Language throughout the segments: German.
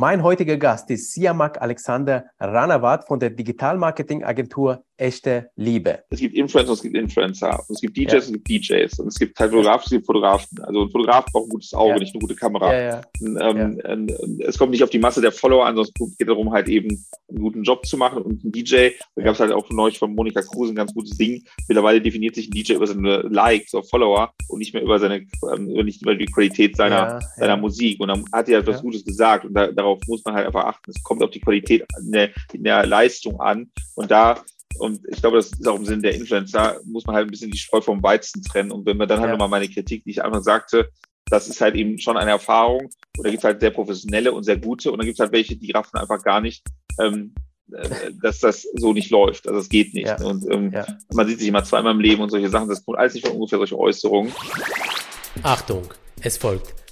Mein heutiger Gast ist Siamak Alexander Ranawat von der Digitalmarketing-Agentur Echte Liebe. Es gibt Influencer, es gibt Influencer, es gibt DJs, ja. es gibt DJs und es gibt halt Fotografen, es gibt Fotografen. Also ein Fotograf braucht ein gutes Auge, ja. nicht eine gute Kamera. Ja, ähm, ähm, es kommt nicht auf die Masse der Follower an, sondern es geht darum, halt eben einen guten Job zu machen und ein DJ, da gab es halt auch neulich von Monika Kruse ein ganz gutes Ding. Mittlerweile definiert sich ein DJ über seine Likes oder Follower und nicht mehr über seine, ähm, nicht über die Qualität seiner, seiner Musik. Und dann hat er halt was Gutes gesagt und da, darauf muss man halt einfach achten. Es kommt auf die Qualität in der, in der Leistung an. Und da und ich glaube, das ist auch im Sinne der Influencer, muss man halt ein bisschen die Spreu vom Weizen trennen. Und wenn man dann halt ja. nochmal meine Kritik, die ich einfach sagte, das ist halt eben schon eine Erfahrung. Und da gibt es halt sehr professionelle und sehr gute. Und dann gibt es halt welche, die raffen einfach gar nicht, ähm, äh, dass das so nicht läuft. Also es geht nicht. Ja. Und ähm, ja. man sieht sich immer zweimal im Leben und solche Sachen. Das kommt alles nicht von ungefähr solche Äußerungen. Achtung, es folgt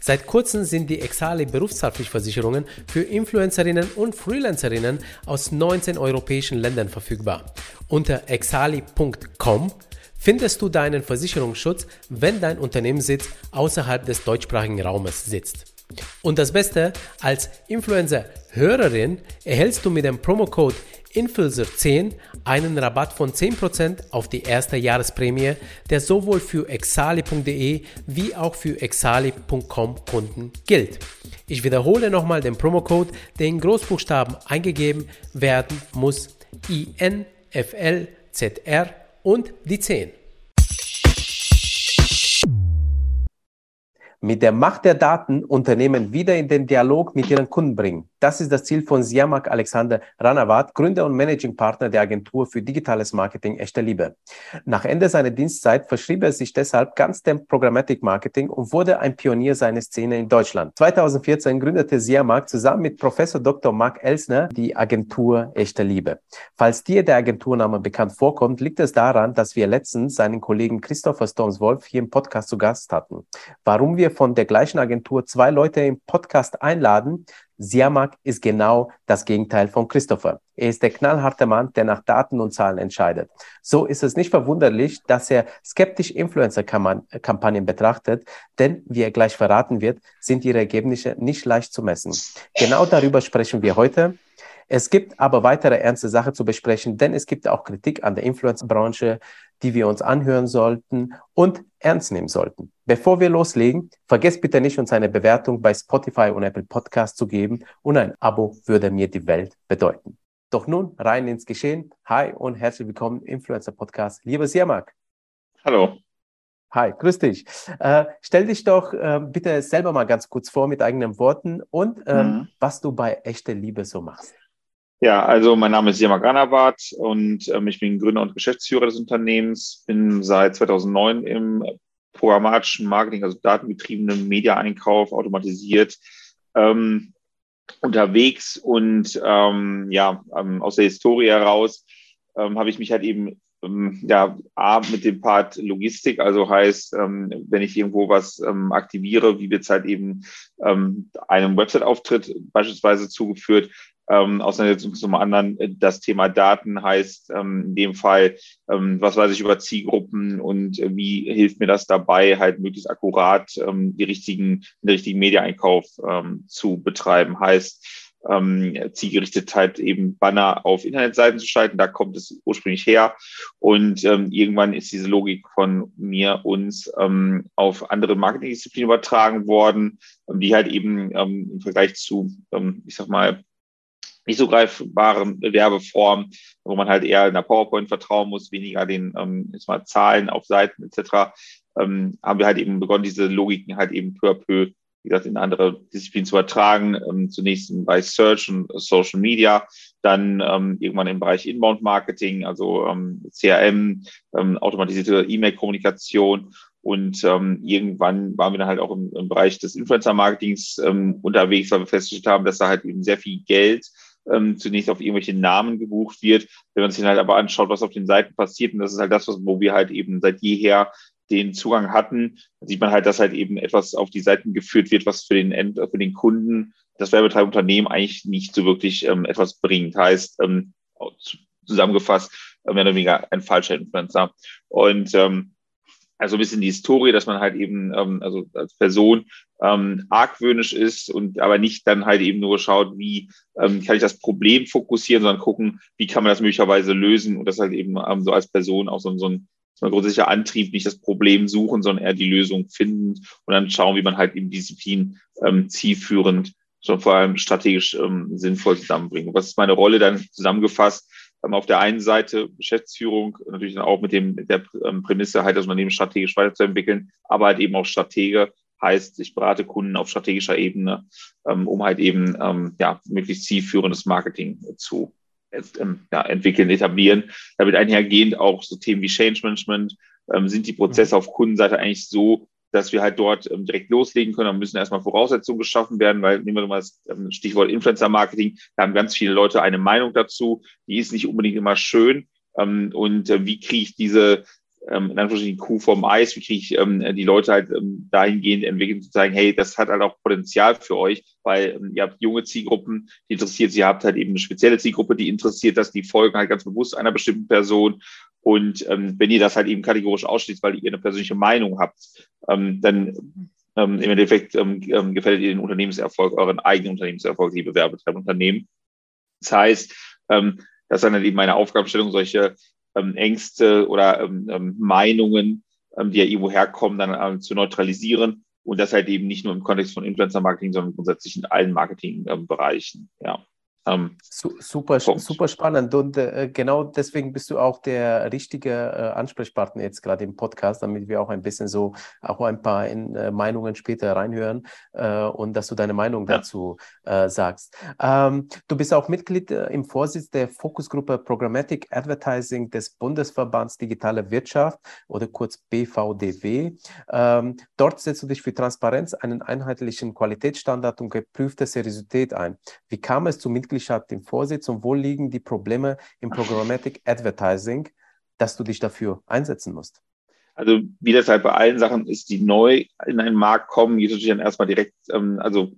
Seit kurzem sind die Exali Berufshaftpflichtversicherungen für Influencerinnen und Freelancerinnen aus 19 europäischen Ländern verfügbar. Unter exali.com findest du deinen Versicherungsschutz, wenn dein Unternehmenssitz außerhalb des deutschsprachigen Raumes sitzt. Und das Beste, als Influencer-Hörerin erhältst du mit dem Promocode Influencer10 einen Rabatt von 10% auf die erste Jahresprämie, der sowohl für exali.de wie auch für exali.com Kunden gilt. Ich wiederhole nochmal den Promocode, der in Großbuchstaben eingegeben werden muss. INFLZR und die 10. Mit der Macht der Daten Unternehmen wieder in den Dialog mit ihren Kunden bringen. Das ist das Ziel von Siamak Alexander Ranawat, Gründer und Managing Partner der Agentur für digitales Marketing Echte Liebe. Nach Ende seiner Dienstzeit verschrieb er sich deshalb ganz dem Programmatic Marketing und wurde ein Pionier seiner Szene in Deutschland. 2014 gründete Siamak zusammen mit Professor Dr. Mark Elsner die Agentur Echte Liebe. Falls dir der Agenturname bekannt vorkommt, liegt es daran, dass wir letztens seinen Kollegen Christopher Storms-Wolf hier im Podcast zu Gast hatten. Warum wir von der gleichen Agentur zwei Leute im Podcast einladen, Siamak ist genau das Gegenteil von Christopher. Er ist der knallharte Mann, der nach Daten und Zahlen entscheidet. So ist es nicht verwunderlich, dass er skeptisch Influencer-Kampagnen betrachtet, denn, wie er gleich verraten wird, sind ihre Ergebnisse nicht leicht zu messen. Genau darüber sprechen wir heute. Es gibt aber weitere ernste Sachen zu besprechen, denn es gibt auch Kritik an der Influencer-Branche, die wir uns anhören sollten und ernst nehmen sollten. Bevor wir loslegen, vergesst bitte nicht, uns eine Bewertung bei Spotify und Apple Podcast zu geben und ein Abo würde mir die Welt bedeuten. Doch nun rein ins Geschehen. Hi und herzlich willkommen im Influencer Podcast. Lieber Siermark. Hallo. Hi, grüß dich. Äh, stell dich doch äh, bitte selber mal ganz kurz vor mit eigenen Worten und ähm, mhm. was du bei echte Liebe so machst. Ja, also mein Name ist Jema Granabat und ähm, ich bin Gründer und Geschäftsführer des Unternehmens, bin seit 2009 im programmatischen Marketing, also datengetriebenen Media-Einkauf automatisiert ähm, unterwegs und ähm, ja, ähm, aus der Historie heraus ähm, habe ich mich halt eben ähm, ja, A, mit dem Part Logistik, also heißt, wenn ich irgendwo was aktiviere, wie wird es halt eben einem Website-Auftritt beispielsweise zugeführt, ähm, Auseinandersetzung zum anderen. Äh, das Thema Daten heißt ähm, in dem Fall, ähm, was weiß ich über Zielgruppen und äh, wie hilft mir das dabei, halt möglichst akkurat ähm, die richtigen, den richtigen Mediaeinkauf ähm, zu betreiben. Heißt, ähm, zielgerichtet halt eben Banner auf Internetseiten zu schalten. Da kommt es ursprünglich her. Und ähm, irgendwann ist diese Logik von mir, uns ähm, auf andere Marketingdisziplinen übertragen worden, ähm, die halt eben ähm, im Vergleich zu, ähm, ich sag mal, nicht so greifbaren Werbeform, wo man halt eher in der PowerPoint vertrauen muss, weniger den ähm, jetzt mal Zahlen auf Seiten etc., ähm, haben wir halt eben begonnen, diese Logiken halt eben peu à peu, wie gesagt, in andere Disziplinen zu übertragen. Ähm, zunächst bei Search und Social Media, dann ähm, irgendwann im Bereich Inbound Marketing, also ähm, CRM, ähm, automatisierte E-Mail-Kommunikation und ähm, irgendwann waren wir dann halt auch im, im Bereich des Influencer-Marketings ähm, unterwegs, weil wir festgestellt haben, dass da halt eben sehr viel Geld ähm, zunächst auf irgendwelche Namen gebucht wird. Wenn man sich halt aber anschaut, was auf den Seiten passiert, und das ist halt das, wo wir halt eben seit jeher den Zugang hatten, sieht man halt, dass halt eben etwas auf die Seiten geführt wird, was für den End, für den Kunden, das Werbetreibunternehmen eigentlich nicht so wirklich ähm, etwas bringt. Heißt, ähm, zusammengefasst, äh, mehr oder weniger ein falscher Influencer. Und ähm, also ein bisschen die Historie, dass man halt eben ähm, also als Person ähm, argwöhnisch ist und aber nicht dann halt eben nur schaut, wie ähm, kann ich das Problem fokussieren, sondern gucken, wie kann man das möglicherweise lösen und das halt eben ähm, so als Person auch so, so ein so ein grundsätzlicher Antrieb, nicht das Problem suchen, sondern eher die Lösung finden und dann schauen, wie man halt eben Disziplin ähm, zielführend, sondern vor allem strategisch ähm, sinnvoll zusammenbringt. Was ist meine Rolle dann zusammengefasst? Ähm, auf der einen Seite Geschäftsführung, natürlich auch mit dem mit der ähm, Prämisse, halt das Unternehmen strategisch weiterzuentwickeln, aber halt eben auch Stratege, heißt, ich berate Kunden auf strategischer Ebene, ähm, um halt eben ja, möglichst zielführendes Marketing zu ja, entwickeln, etablieren. Damit einhergehend auch so Themen wie Change Management, sind die Prozesse auf Kundenseite eigentlich so, dass wir halt dort ähm, direkt loslegen können. Da müssen erstmal Voraussetzungen geschaffen werden, weil nehmen wir mal das ähm, Stichwort Influencer-Marketing, da haben ganz viele Leute eine Meinung dazu, die ist nicht unbedingt immer schön. Ähm, und äh, wie kriege ich diese ähm, in Anführungsstrichen Kuh vom Eis, wie kriege ich ähm, die Leute halt ähm, dahingehend entwickeln, zu sagen, hey, das hat halt auch Potenzial für euch, weil ähm, ihr habt junge Zielgruppen, die interessiert, ihr habt halt eben eine spezielle Zielgruppe, die interessiert, dass die folgen halt ganz bewusst einer bestimmten Person und ähm, wenn ihr das halt eben kategorisch ausschließt, weil ihr eine persönliche Meinung habt, ähm, dann ähm, im Endeffekt ähm, ähm, gefällt ihr den Unternehmenserfolg, euren eigenen Unternehmenserfolg, liebe Werbetreiberunternehmen. Das heißt, ähm, das ist dann halt eben meine Aufgabenstellung, solche ähm, Ängste oder ähm, ähm, Meinungen, ähm, die ja irgendwo herkommen, dann ähm, zu neutralisieren und das halt eben nicht nur im Kontext von Influencer-Marketing, sondern grundsätzlich in allen Marketingbereichen. Ähm, ja. Ähm, super, super spannend. Und äh, genau deswegen bist du auch der richtige äh, Ansprechpartner jetzt gerade im Podcast, damit wir auch ein bisschen so auch ein paar in, äh, Meinungen später reinhören äh, und dass du deine Meinung ja. dazu äh, sagst. Ähm, du bist auch Mitglied äh, im Vorsitz der Fokusgruppe Programmatic Advertising des Bundesverbands Digitale Wirtschaft oder kurz BVDW. Ähm, dort setzt du dich für Transparenz, einen einheitlichen Qualitätsstandard und geprüfte Seriosität ein. Wie kam es zu Mitglied Mitgliedschaft im Vorsitz und wo liegen die Probleme im Programmatic Advertising, dass du dich dafür einsetzen musst? Also wie das halt bei allen Sachen ist, die neu in einen Markt kommen, geht natürlich dann erstmal direkt, ähm, also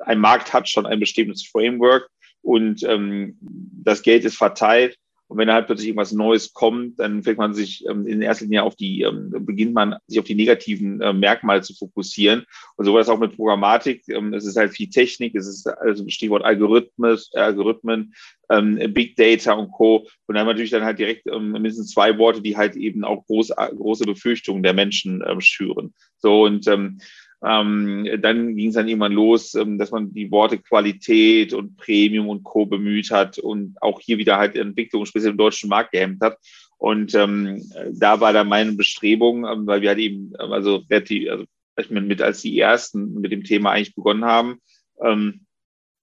ein Markt hat schon ein bestimmtes Framework und ähm, das Geld ist verteilt und wenn da halt plötzlich irgendwas Neues kommt, dann fängt man sich ähm, in erster Linie auf die, ähm, beginnt man sich auf die negativen äh, Merkmale zu fokussieren. Und so war das auch mit Programmatik. Ähm, es ist halt viel Technik, es ist also Stichwort Algorithmus, äh, Algorithmen, ähm, Big Data und Co. Und dann haben wir natürlich dann halt direkt ähm, mindestens zwei Worte, die halt eben auch groß, große Befürchtungen der Menschen ähm, schüren. So und ähm, ähm, dann ging es dann irgendwann los, ähm, dass man die Worte Qualität und Premium und Co. bemüht hat und auch hier wieder halt Entwicklung speziell im deutschen Markt gehemmt hat. Und ähm, da war dann meine Bestrebung, ähm, weil wir halt eben, ähm, also relativ, also mit als die ersten mit dem Thema eigentlich begonnen haben, ähm,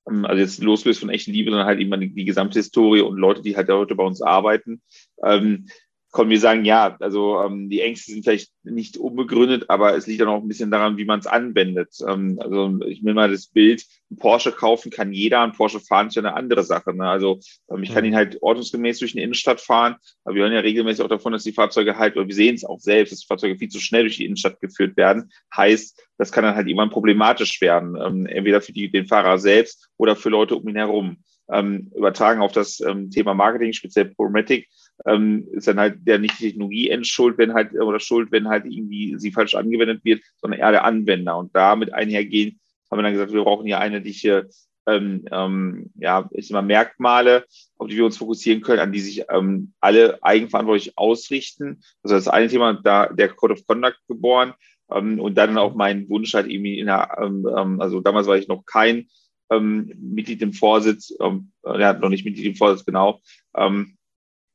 also jetzt losgelöst von echten Liebe, sondern halt eben die, die gesamte Historie und Leute, die halt heute bei uns arbeiten, ähm, konnten wir sagen, ja, also ähm, die Ängste sind vielleicht nicht unbegründet, aber es liegt dann auch ein bisschen daran, wie man es anwendet. Ähm, also ich nehme mal das Bild, ein Porsche kaufen kann jeder, ein Porsche fahren ist ja eine andere Sache. Ne? Also ähm, ich kann ihn halt ordnungsgemäß durch eine Innenstadt fahren, aber wir hören ja regelmäßig auch davon, dass die Fahrzeuge halt, oder wir sehen es auch selbst, dass die Fahrzeuge viel zu schnell durch die Innenstadt geführt werden. Heißt, das kann dann halt irgendwann problematisch werden, ähm, entweder für die, den Fahrer selbst oder für Leute um ihn herum. Ähm, übertragen auf das ähm, Thema Marketing, speziell Programmatic, ähm, ist dann halt der nicht Technologie entschuld, wenn halt, oder schuld, wenn halt irgendwie sie falsch angewendet wird, sondern eher der Anwender. Und damit einhergehen, haben wir dann gesagt, wir brauchen hier einheitliche ähm, ähm, ja, ich mal, Merkmale, auf die wir uns fokussieren können, an die sich ähm, alle eigenverantwortlich ausrichten. Also das eine Thema, da der Code of Conduct geboren ähm, und dann auch mein Wunsch halt irgendwie in der, ähm, ähm also damals war ich noch kein ähm, Mitglied im Vorsitz, ähm, ja, noch nicht Mitglied im Vorsitz, genau, ähm,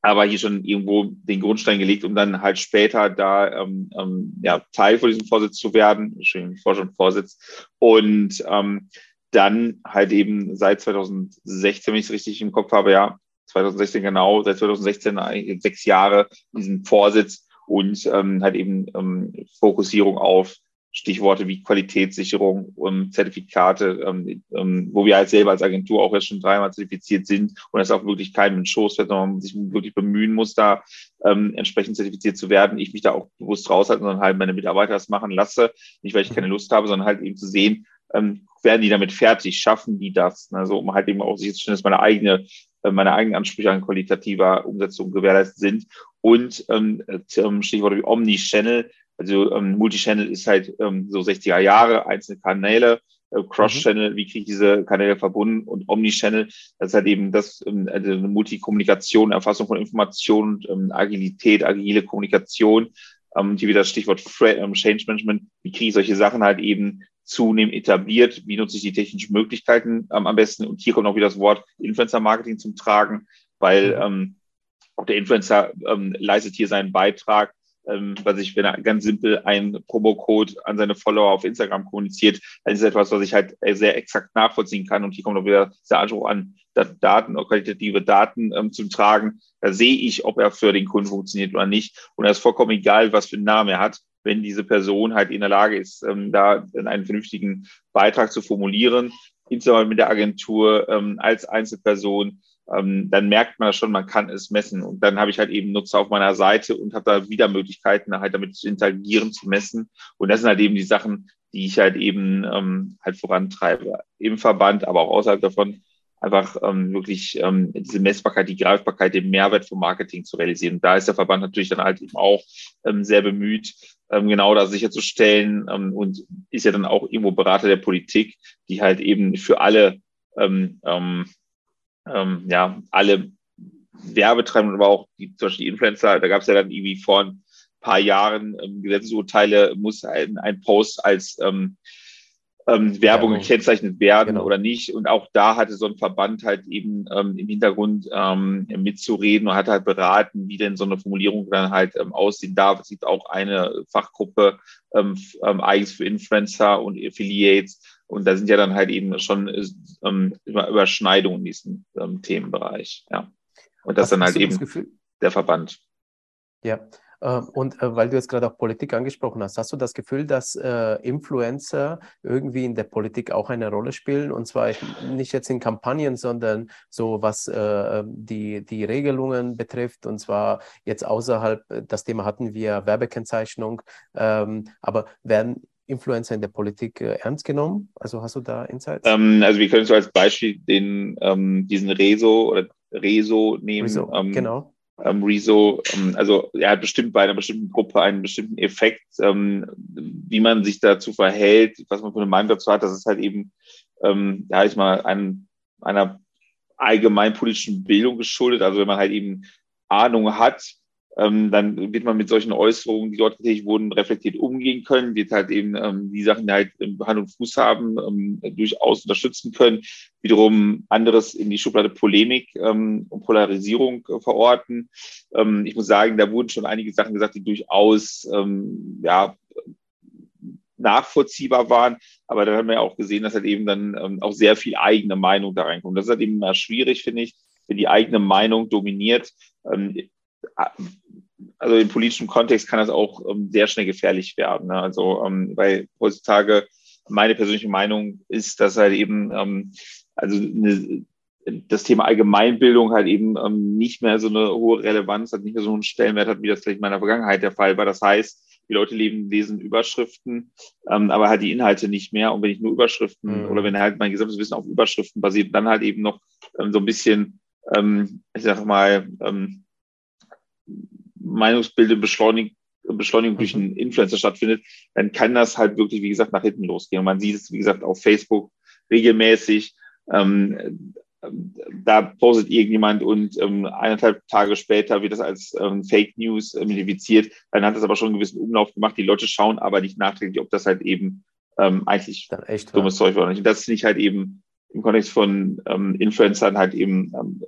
aber hier schon irgendwo den Grundstein gelegt, um dann halt später da ähm, ähm, ja, Teil von diesem Vorsitz zu werden, schön Vorstand Vorsitz. Und ähm, dann halt eben seit 2016, wenn ich es richtig im Kopf habe, ja, 2016 genau, seit 2016 sechs Jahre diesen Vorsitz und ähm, halt eben ähm, Fokussierung auf Stichworte wie Qualitätssicherung und Zertifikate, ähm, ähm, wo wir halt selber als Agentur auch jetzt schon dreimal zertifiziert sind und es auch wirklich keinem in Schoß fällt, sondern man sich wirklich bemühen muss, da ähm, entsprechend zertifiziert zu werden. Ich mich da auch bewusst raushalte, sondern halt meine Mitarbeiter das machen lasse. Nicht, weil ich keine Lust habe, sondern halt eben zu sehen, ähm, werden die damit fertig, schaffen die das? Also um halt eben auch sicherzustellen, dass meine eigene äh, meine eigenen Ansprüche an qualitativer Umsetzung gewährleistet sind. Und ähm, Stichwort wie Omni-Channel, also ähm, Multi-Channel ist halt ähm, so 60er Jahre, einzelne Kanäle, äh, Cross-Channel, mhm. wie kriege ich diese Kanäle verbunden und Omni-Channel, das ist halt eben das, ähm, also eine Multikommunikation, Erfassung von Informationen, ähm, Agilität, agile Kommunikation, ähm, hier wieder das Stichwort ähm, Change Management, wie kriege ich solche Sachen halt eben zunehmend etabliert, wie nutze ich die technischen Möglichkeiten ähm, am besten und hier kommt auch wieder das Wort Influencer-Marketing zum Tragen, weil mhm. ähm, auch der Influencer ähm, leistet hier seinen Beitrag ähm, was ich, wenn er ganz simpel ein Promo-Code an seine Follower auf Instagram kommuniziert, dann ist etwas, was ich halt äh, sehr exakt nachvollziehen kann. Und hier kommt auch wieder der Anspruch an, Daten, qualitative Daten ähm, zum Tragen. Da sehe ich, ob er für den Kunden funktioniert oder nicht. Und es ist vollkommen egal, was für einen Namen er hat, wenn diese Person halt in der Lage ist, ähm, da einen vernünftigen Beitrag zu formulieren, insbesondere mit der Agentur ähm, als Einzelperson ähm, dann merkt man schon, man kann es messen. Und dann habe ich halt eben Nutzer auf meiner Seite und habe da wieder Möglichkeiten, halt damit zu interagieren, zu messen. Und das sind halt eben die Sachen, die ich halt eben ähm, halt vorantreibe. Im Verband, aber auch außerhalb davon, einfach ähm, wirklich ähm, diese Messbarkeit, die Greifbarkeit, den Mehrwert vom Marketing zu realisieren. Da ist der Verband natürlich dann halt eben auch ähm, sehr bemüht, ähm, genau da sicherzustellen ähm, und ist ja dann auch irgendwo Berater der Politik, die halt eben für alle ähm, ähm, ähm, ja, alle Werbetreibenden, aber auch die, zum Beispiel die Influencer, da gab es ja dann irgendwie vor ein paar Jahren ähm, Gesetzesurteile, muss ein, ein Post als ähm, ähm, Werbung gekennzeichnet werden genau. oder nicht. Und auch da hatte so ein Verband halt eben ähm, im Hintergrund ähm, mitzureden und hat halt beraten, wie denn so eine Formulierung dann halt ähm, aussehen darf. Es gibt auch eine Fachgruppe ähm, ähm, eigens für Influencer und Affiliates. Und da sind ja dann halt eben schon ähm, Überschneidungen in diesem ähm, Themenbereich. Ja. Und das Was dann halt eben der Verband. Ja, ähm, und äh, weil du jetzt gerade auch Politik angesprochen hast, hast du das Gefühl, dass äh, Influencer irgendwie in der Politik auch eine Rolle spielen? Und zwar nicht jetzt in Kampagnen, sondern so was äh, die, die Regelungen betrifft. Und zwar jetzt außerhalb, das Thema hatten wir Werbekennzeichnung. Ähm, aber werden Influencer in der Politik äh, ernst genommen? Also hast du da Insights? Ähm, also wir können so als Beispiel den, ähm, diesen Rezo oder Rezo nehmen. Rezo, ähm, genau ähm, Rezo, ähm, also er hat bestimmt bei einer bestimmten Gruppe einen bestimmten Effekt, ähm, wie man sich dazu verhält, was man für eine Meinung dazu hat, das ist halt eben, ja, ich mal, ein, einer allgemeinpolitischen Bildung geschuldet. Also wenn man halt eben Ahnung hat, ähm, dann wird man mit solchen Äußerungen, die dort getätigt wurden, reflektiert umgehen können, wird halt eben ähm, die Sachen, die halt Hand und Fuß haben, ähm, durchaus unterstützen können, wiederum anderes in die Schublade Polemik ähm, und Polarisierung äh, verorten. Ähm, ich muss sagen, da wurden schon einige Sachen gesagt, die durchaus ähm, ja, nachvollziehbar waren, aber da haben wir auch gesehen, dass halt eben dann ähm, auch sehr viel eigene Meinung da reinkommt. Das ist halt eben immer schwierig, finde ich, wenn die eigene Meinung dominiert. Ähm, also im politischen Kontext kann das auch ähm, sehr schnell gefährlich werden. Ne? Also, ähm, weil heutzutage meine persönliche Meinung ist, dass halt eben, ähm, also eine, das Thema Allgemeinbildung halt eben ähm, nicht mehr so eine hohe Relevanz hat, nicht mehr so einen Stellenwert hat, wie das vielleicht in meiner Vergangenheit der Fall war. Das heißt, die Leute leben, lesen Überschriften, ähm, aber halt die Inhalte nicht mehr. Und wenn ich nur Überschriften mhm. oder wenn halt mein gesamtes Wissen auf Überschriften basiert, dann halt eben noch ähm, so ein bisschen, ähm, ich sag mal, ähm, Meinungsbilde beschleunigt, Beschleunigung durch einen Influencer stattfindet, dann kann das halt wirklich, wie gesagt, nach hinten losgehen. Und man sieht es, wie gesagt, auf Facebook regelmäßig. Ähm, da postet irgendjemand und ähm, eineinhalb Tage später wird das als ähm, Fake News identifiziert. Dann hat das aber schon einen gewissen Umlauf gemacht. Die Leute schauen aber nicht nachträglich, ob das halt eben ähm, eigentlich dummes Zeug war oder nicht. Und das finde ich halt eben im Kontext von ähm, Influencern halt eben ähm,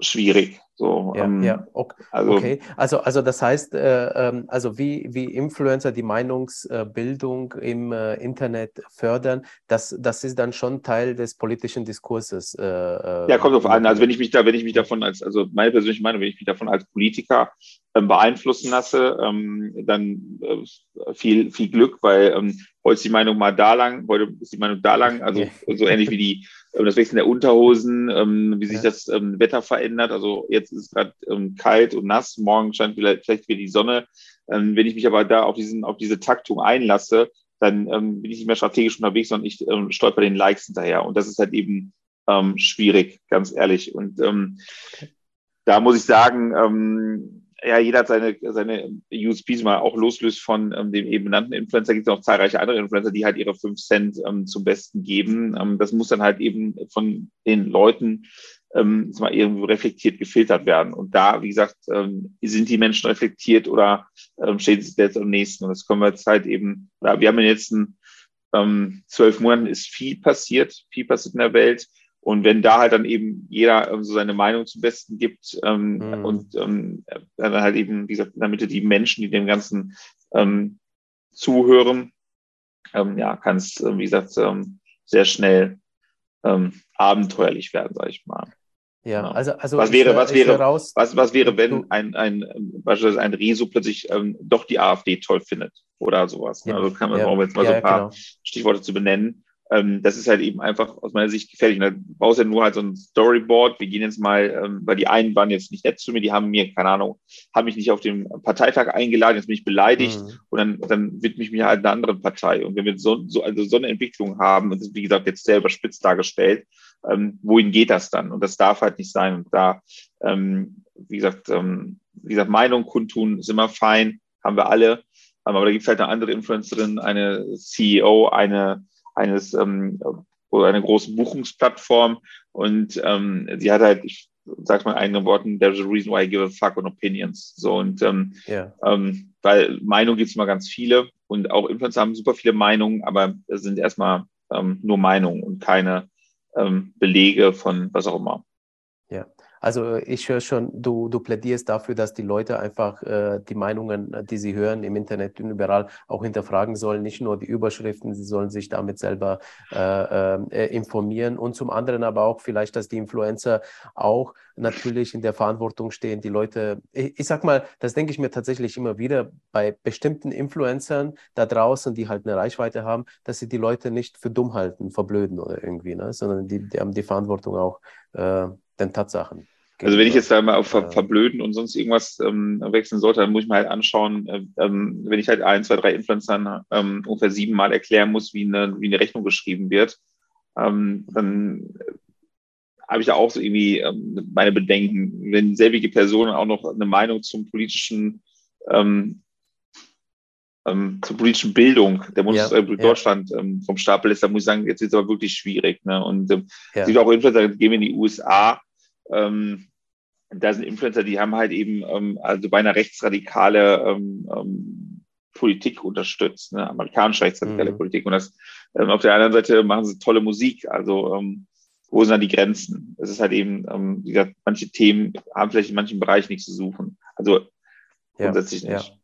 schwierig. So, ja, ähm, ja. Okay. Also, okay. Also, also das heißt, äh, ähm, also wie, wie Influencer die Meinungsbildung im äh, Internet fördern, das, das ist dann schon Teil des politischen Diskurses. Äh, äh ja, kommt drauf an. Also wenn ich mich da, wenn ich mich davon als, also meine persönliche Meinung, wenn ich mich davon als Politiker ähm, beeinflussen lasse, ähm, dann äh, viel, viel Glück, weil ähm, heute ist die Meinung mal da lang, heute ist die Meinung da lang, also so ähnlich wie die ähm, das Wechseln der Unterhosen, ähm, wie sich ja. das ähm, Wetter verändert. Also jetzt ist es gerade ähm, kalt und nass, morgen scheint vielleicht, vielleicht wieder die Sonne. Ähm, wenn ich mich aber da auf, diesen, auf diese Taktung einlasse, dann ähm, bin ich nicht mehr strategisch unterwegs, sondern ich ähm, stolper den Likes hinterher. Und das ist halt eben ähm, schwierig, ganz ehrlich. Und ähm, da muss ich sagen, ähm, ja, jeder hat seine, seine USPs mal auch loslöst von ähm, dem eben benannten Influencer. Gibt es noch zahlreiche andere Influencer, die halt ihre 5 Cent ähm, zum Besten geben. Ähm, das muss dann halt eben von den Leuten ähm, mal irgendwo reflektiert gefiltert werden. Und da, wie gesagt, ähm, sind die Menschen reflektiert oder ähm, stehen sie jetzt am nächsten? Und das können wir jetzt halt eben, oder wir haben in den letzten ähm, zwölf Monaten ist viel passiert, viel passiert in der Welt. Und wenn da halt dann eben jeder ähm, so seine Meinung zum Besten gibt ähm, mhm. und ähm, dann halt eben, wie gesagt, in der Mitte die Menschen, die dem Ganzen ähm, zuhören, ähm, ja, kann es, äh, wie gesagt, ähm, sehr schnell ähm, abenteuerlich werden, sage ich mal. Ja, genau. also, also was wäre, was wäre, raus, was, was wäre, wenn ein, ein, beispielsweise ein Rezo plötzlich ähm, doch die AfD toll findet oder sowas? Ne? Ja, also kann man, ja, um jetzt mal ja, so ein paar genau. Stichworte zu benennen ähm, das ist halt eben einfach aus meiner Sicht gefährlich. Und da brauchst du ja nur halt so ein Storyboard. Wir gehen jetzt mal, ähm, weil die einen waren jetzt nicht nett zu mir, die haben mir, keine Ahnung, haben mich nicht auf den Parteitag eingeladen, jetzt bin ich beleidigt mhm. und dann, dann widme ich mich halt einer anderen Partei. Und wenn wir so, so, also so eine Entwicklung haben, und das ist wie gesagt jetzt sehr überspitzt dargestellt, ähm, wohin geht das dann? Und das darf halt nicht sein. Und da, ähm, wie gesagt, ähm, wie gesagt, Meinung kundtun ist immer fein, haben wir alle. Aber da gibt es halt eine andere Influencerin, eine CEO, eine eines ähm, oder einer großen Buchungsplattform und ähm, sie hat halt, ich sag's mal eigenen Worten, there's a reason why I give a fuck on opinions. So und ähm, yeah. ähm, weil Meinungen gibt es immer ganz viele und auch Influencer haben super viele Meinungen, aber es sind erstmal ähm, nur Meinungen und keine ähm, Belege von was auch immer. Ja. Also ich höre schon, du, du plädierst dafür, dass die Leute einfach äh, die Meinungen, die sie hören im Internet und überall auch hinterfragen sollen, nicht nur die Überschriften, sie sollen sich damit selber äh, äh, informieren und zum anderen aber auch vielleicht, dass die Influencer auch natürlich in der Verantwortung stehen, die Leute, ich, ich sag mal, das denke ich mir tatsächlich immer wieder bei bestimmten Influencern da draußen, die halt eine Reichweite haben, dass sie die Leute nicht für dumm halten, verblöden oder irgendwie, ne? sondern die, die haben die Verantwortung auch äh, den Tatsachen. Also wenn ich jetzt da mal auf Ver Verblöden und sonst irgendwas ähm, wechseln sollte, dann muss ich mir halt anschauen, äh, ähm, wenn ich halt ein, zwei, drei Influencern ähm, ungefähr siebenmal erklären muss, wie eine, wie eine Rechnung geschrieben wird, ähm, dann habe ich da auch so irgendwie ähm, meine Bedenken. Wenn selbige Person auch noch eine Meinung zum politischen ähm, ähm, zur politischen Bildung der Bundesrepublik ja, Deutschland ähm, vom Stapel ist, da muss ich sagen, jetzt ist es aber wirklich schwierig. Ne? Und ähm, ja. gibt auch Influencer, gehen wir in die USA, ähm, da sind Influencer, die haben halt eben ähm, also bei einer rechtsradikale ähm, ähm, Politik unterstützt, ne? amerikanische rechtsradikale mhm. Politik. Und das ähm, auf der anderen Seite machen sie tolle Musik. Also ähm, wo sind da die Grenzen? Es ist halt eben, wie gesagt, manche Themen haben vielleicht in manchen Bereichen nichts zu suchen. Also grundsätzlich ja, nicht. Ja.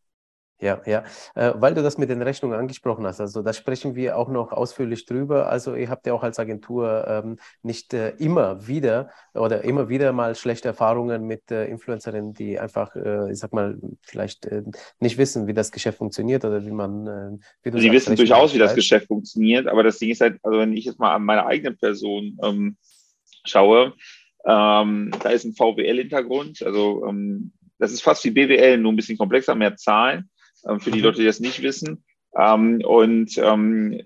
Ja, ja, äh, weil du das mit den Rechnungen angesprochen hast, also da sprechen wir auch noch ausführlich drüber. Also ihr habt ja auch als Agentur ähm, nicht äh, immer wieder oder immer wieder mal schlechte Erfahrungen mit äh, Influencerinnen, die einfach, äh, ich sag mal, vielleicht äh, nicht wissen, wie das Geschäft funktioniert oder wie man. Äh, wie Sie sagst, wissen durchaus, wie das Geschäft funktioniert, aber das Ding ist halt, also wenn ich jetzt mal an meine eigene Person ähm, schaue, ähm, da ist ein VWL-Hintergrund, also ähm, das ist fast wie BWL, nur ein bisschen komplexer, mehr Zahlen. Ähm, für die. Leute, die das nicht wissen. Ähm, und ähm,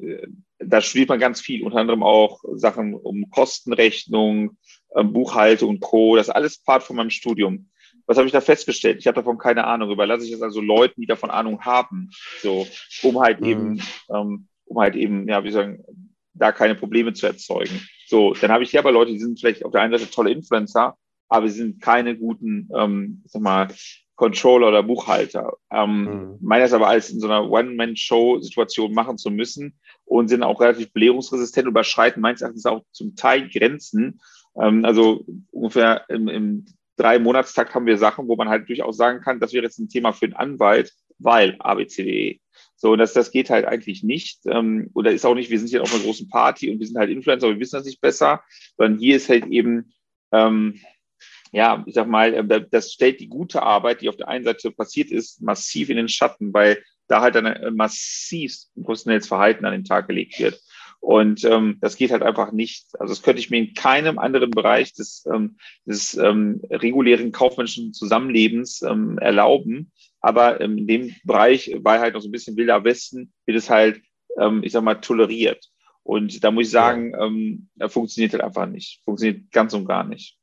da studiert man ganz viel, unter anderem auch Sachen um Kostenrechnung, Buchhaltung und Co. Das ist alles Part von meinem Studium. Was habe ich da festgestellt? Ich habe davon keine Ahnung. Überlasse ich es also Leuten, die davon Ahnung haben, so, um halt mhm. eben, ähm, um halt eben, ja, wie sagen, da keine Probleme zu erzeugen. So, dann habe ich hier aber Leute, die sind vielleicht auf der einen Seite tolle Influencer, aber sie sind keine guten, ähm, sag mal, Controller oder Buchhalter. Ähm, mhm. Meine es aber als in so einer One-Man-Show-Situation machen zu müssen und sind auch relativ belehrungsresistent, überschreiten meines Erachtens auch zum Teil Grenzen. Ähm, also ungefähr im, im drei Monatstakt haben wir Sachen, wo man halt durchaus sagen kann, das wäre jetzt ein Thema für einen Anwalt, weil ABCDE. So, das, das geht halt eigentlich nicht. Ähm, oder ist auch nicht, wir sind hier auf einer großen Party und wir sind halt Influencer, wir wissen das nicht besser, sondern hier ist halt eben, ähm, ja, ich sag mal, äh, das stellt die gute Arbeit, die auf der einen Seite passiert ist, massiv in den Schatten, weil da halt ein äh, massiv professionelles Verhalten an den Tag gelegt wird. Und ähm, das geht halt einfach nicht. Also das könnte ich mir in keinem anderen Bereich des, ähm, des ähm, regulären kaufmännischen Zusammenlebens ähm, erlauben. Aber ähm, in dem Bereich, weil halt noch so ein bisschen wilder Westen, wird es halt, ähm, ich sag mal, toleriert. Und da muss ich sagen, ähm, funktioniert halt einfach nicht. Funktioniert ganz und gar nicht.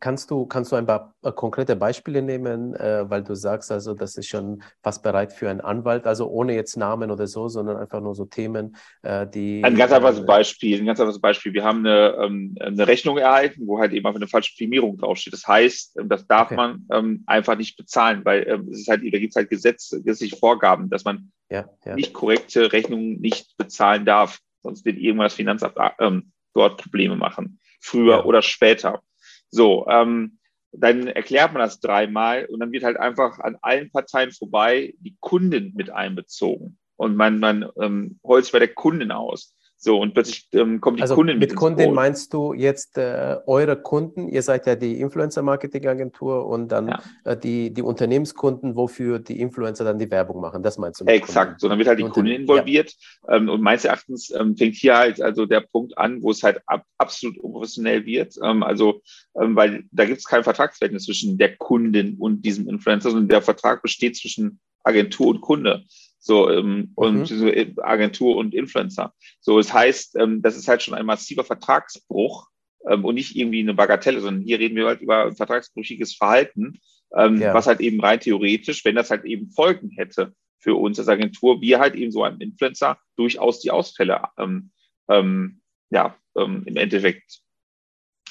Kannst du, kannst du ein paar äh, konkrete Beispiele nehmen, äh, weil du sagst, also das ist schon fast bereit für einen Anwalt, also ohne jetzt Namen oder so, sondern einfach nur so Themen, äh, die. Ein ganz einfaches äh, Beispiel, ein ganz einfaches Beispiel. Wir haben eine, ähm, eine Rechnung erhalten, wo halt eben einfach eine falsche Firmierung draufsteht. Das heißt, ähm, das darf okay. man ähm, einfach nicht bezahlen, weil ähm, es ist halt, da gibt es halt Gesetze, gesetzliche Vorgaben, dass man ja, ja. nicht korrekte Rechnungen nicht bezahlen darf. Sonst wird irgendwann das Finanzamt ähm, dort Probleme machen. Früher ja. oder später. So, ähm, dann erklärt man das dreimal und dann wird halt einfach an allen Parteien vorbei die Kunden mit einbezogen. Und man, man ähm, holzt bei der Kunden aus. So, und plötzlich ähm, kommt die also Kundin mit. Mit Kundin meinst du jetzt äh, eure Kunden? Ihr seid ja die Influencer-Marketing-Agentur und dann ja. äh, die, die Unternehmenskunden, wofür die Influencer dann die Werbung machen. Das meinst du? Exakt. Kunden. So, dann wird halt die, Kundin involviert. Ja. Ähm, und meines Erachtens ähm, fängt hier halt also der Punkt an, wo es halt ab, absolut unprofessionell wird. Ähm, also, ähm, weil da gibt es kein Vertragsverhältnis zwischen der Kundin und diesem Influencer, sondern der Vertrag besteht zwischen Agentur und Kunde so ähm, und mhm. äh, Agentur und Influencer. So, das heißt, ähm, das ist halt schon ein massiver Vertragsbruch ähm, und nicht irgendwie eine Bagatelle, sondern hier reden wir halt über vertragsbrüchiges Verhalten, ähm, ja. was halt eben rein theoretisch, wenn das halt eben Folgen hätte für uns als Agentur, wir halt eben so einem Influencer durchaus die Ausfälle ähm, ähm, ja ähm, im Endeffekt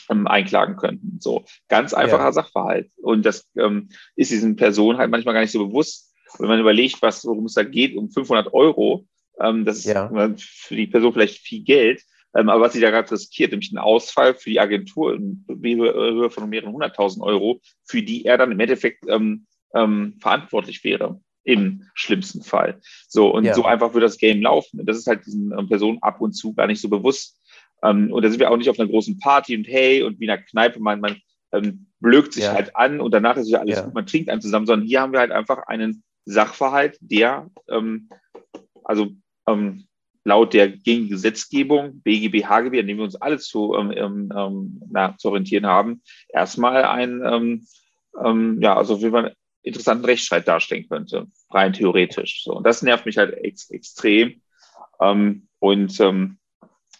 ähm, einklagen könnten. So ganz einfacher ja. Sachverhalt. Und das ähm, ist diesen Personen halt manchmal gar nicht so bewusst, wenn man überlegt, was, worum es da geht, um 500 Euro, ähm, das ist ja. für die Person vielleicht viel Geld, ähm, aber was sie da gerade riskiert, nämlich ein Ausfall für die Agentur in Höhe von mehreren hunderttausend Euro, für die er dann im Endeffekt ähm, ähm, verantwortlich wäre im schlimmsten Fall. So, und ja. so einfach würde das Game laufen. Das ist halt diesen ähm, Personen ab und zu gar nicht so bewusst. Ähm, und da sind wir auch nicht auf einer großen Party und hey, und wie in einer Kneipe, man, man ähm, blökt sich ja. halt an und danach ist ja alles ja. gut, man trinkt einen zusammen, sondern hier haben wir halt einfach einen Sachverhalt, der ähm, also ähm, laut der gängigen Gesetzgebung, BGB, HGB, an dem wir uns alle zu, ähm, ähm, ähm, na, zu orientieren haben, erstmal ein, ähm, ähm, ja, also wie man interessanten Rechtsstreit darstellen könnte, rein theoretisch. So. Und das nervt mich halt ex extrem. Ähm, und ähm,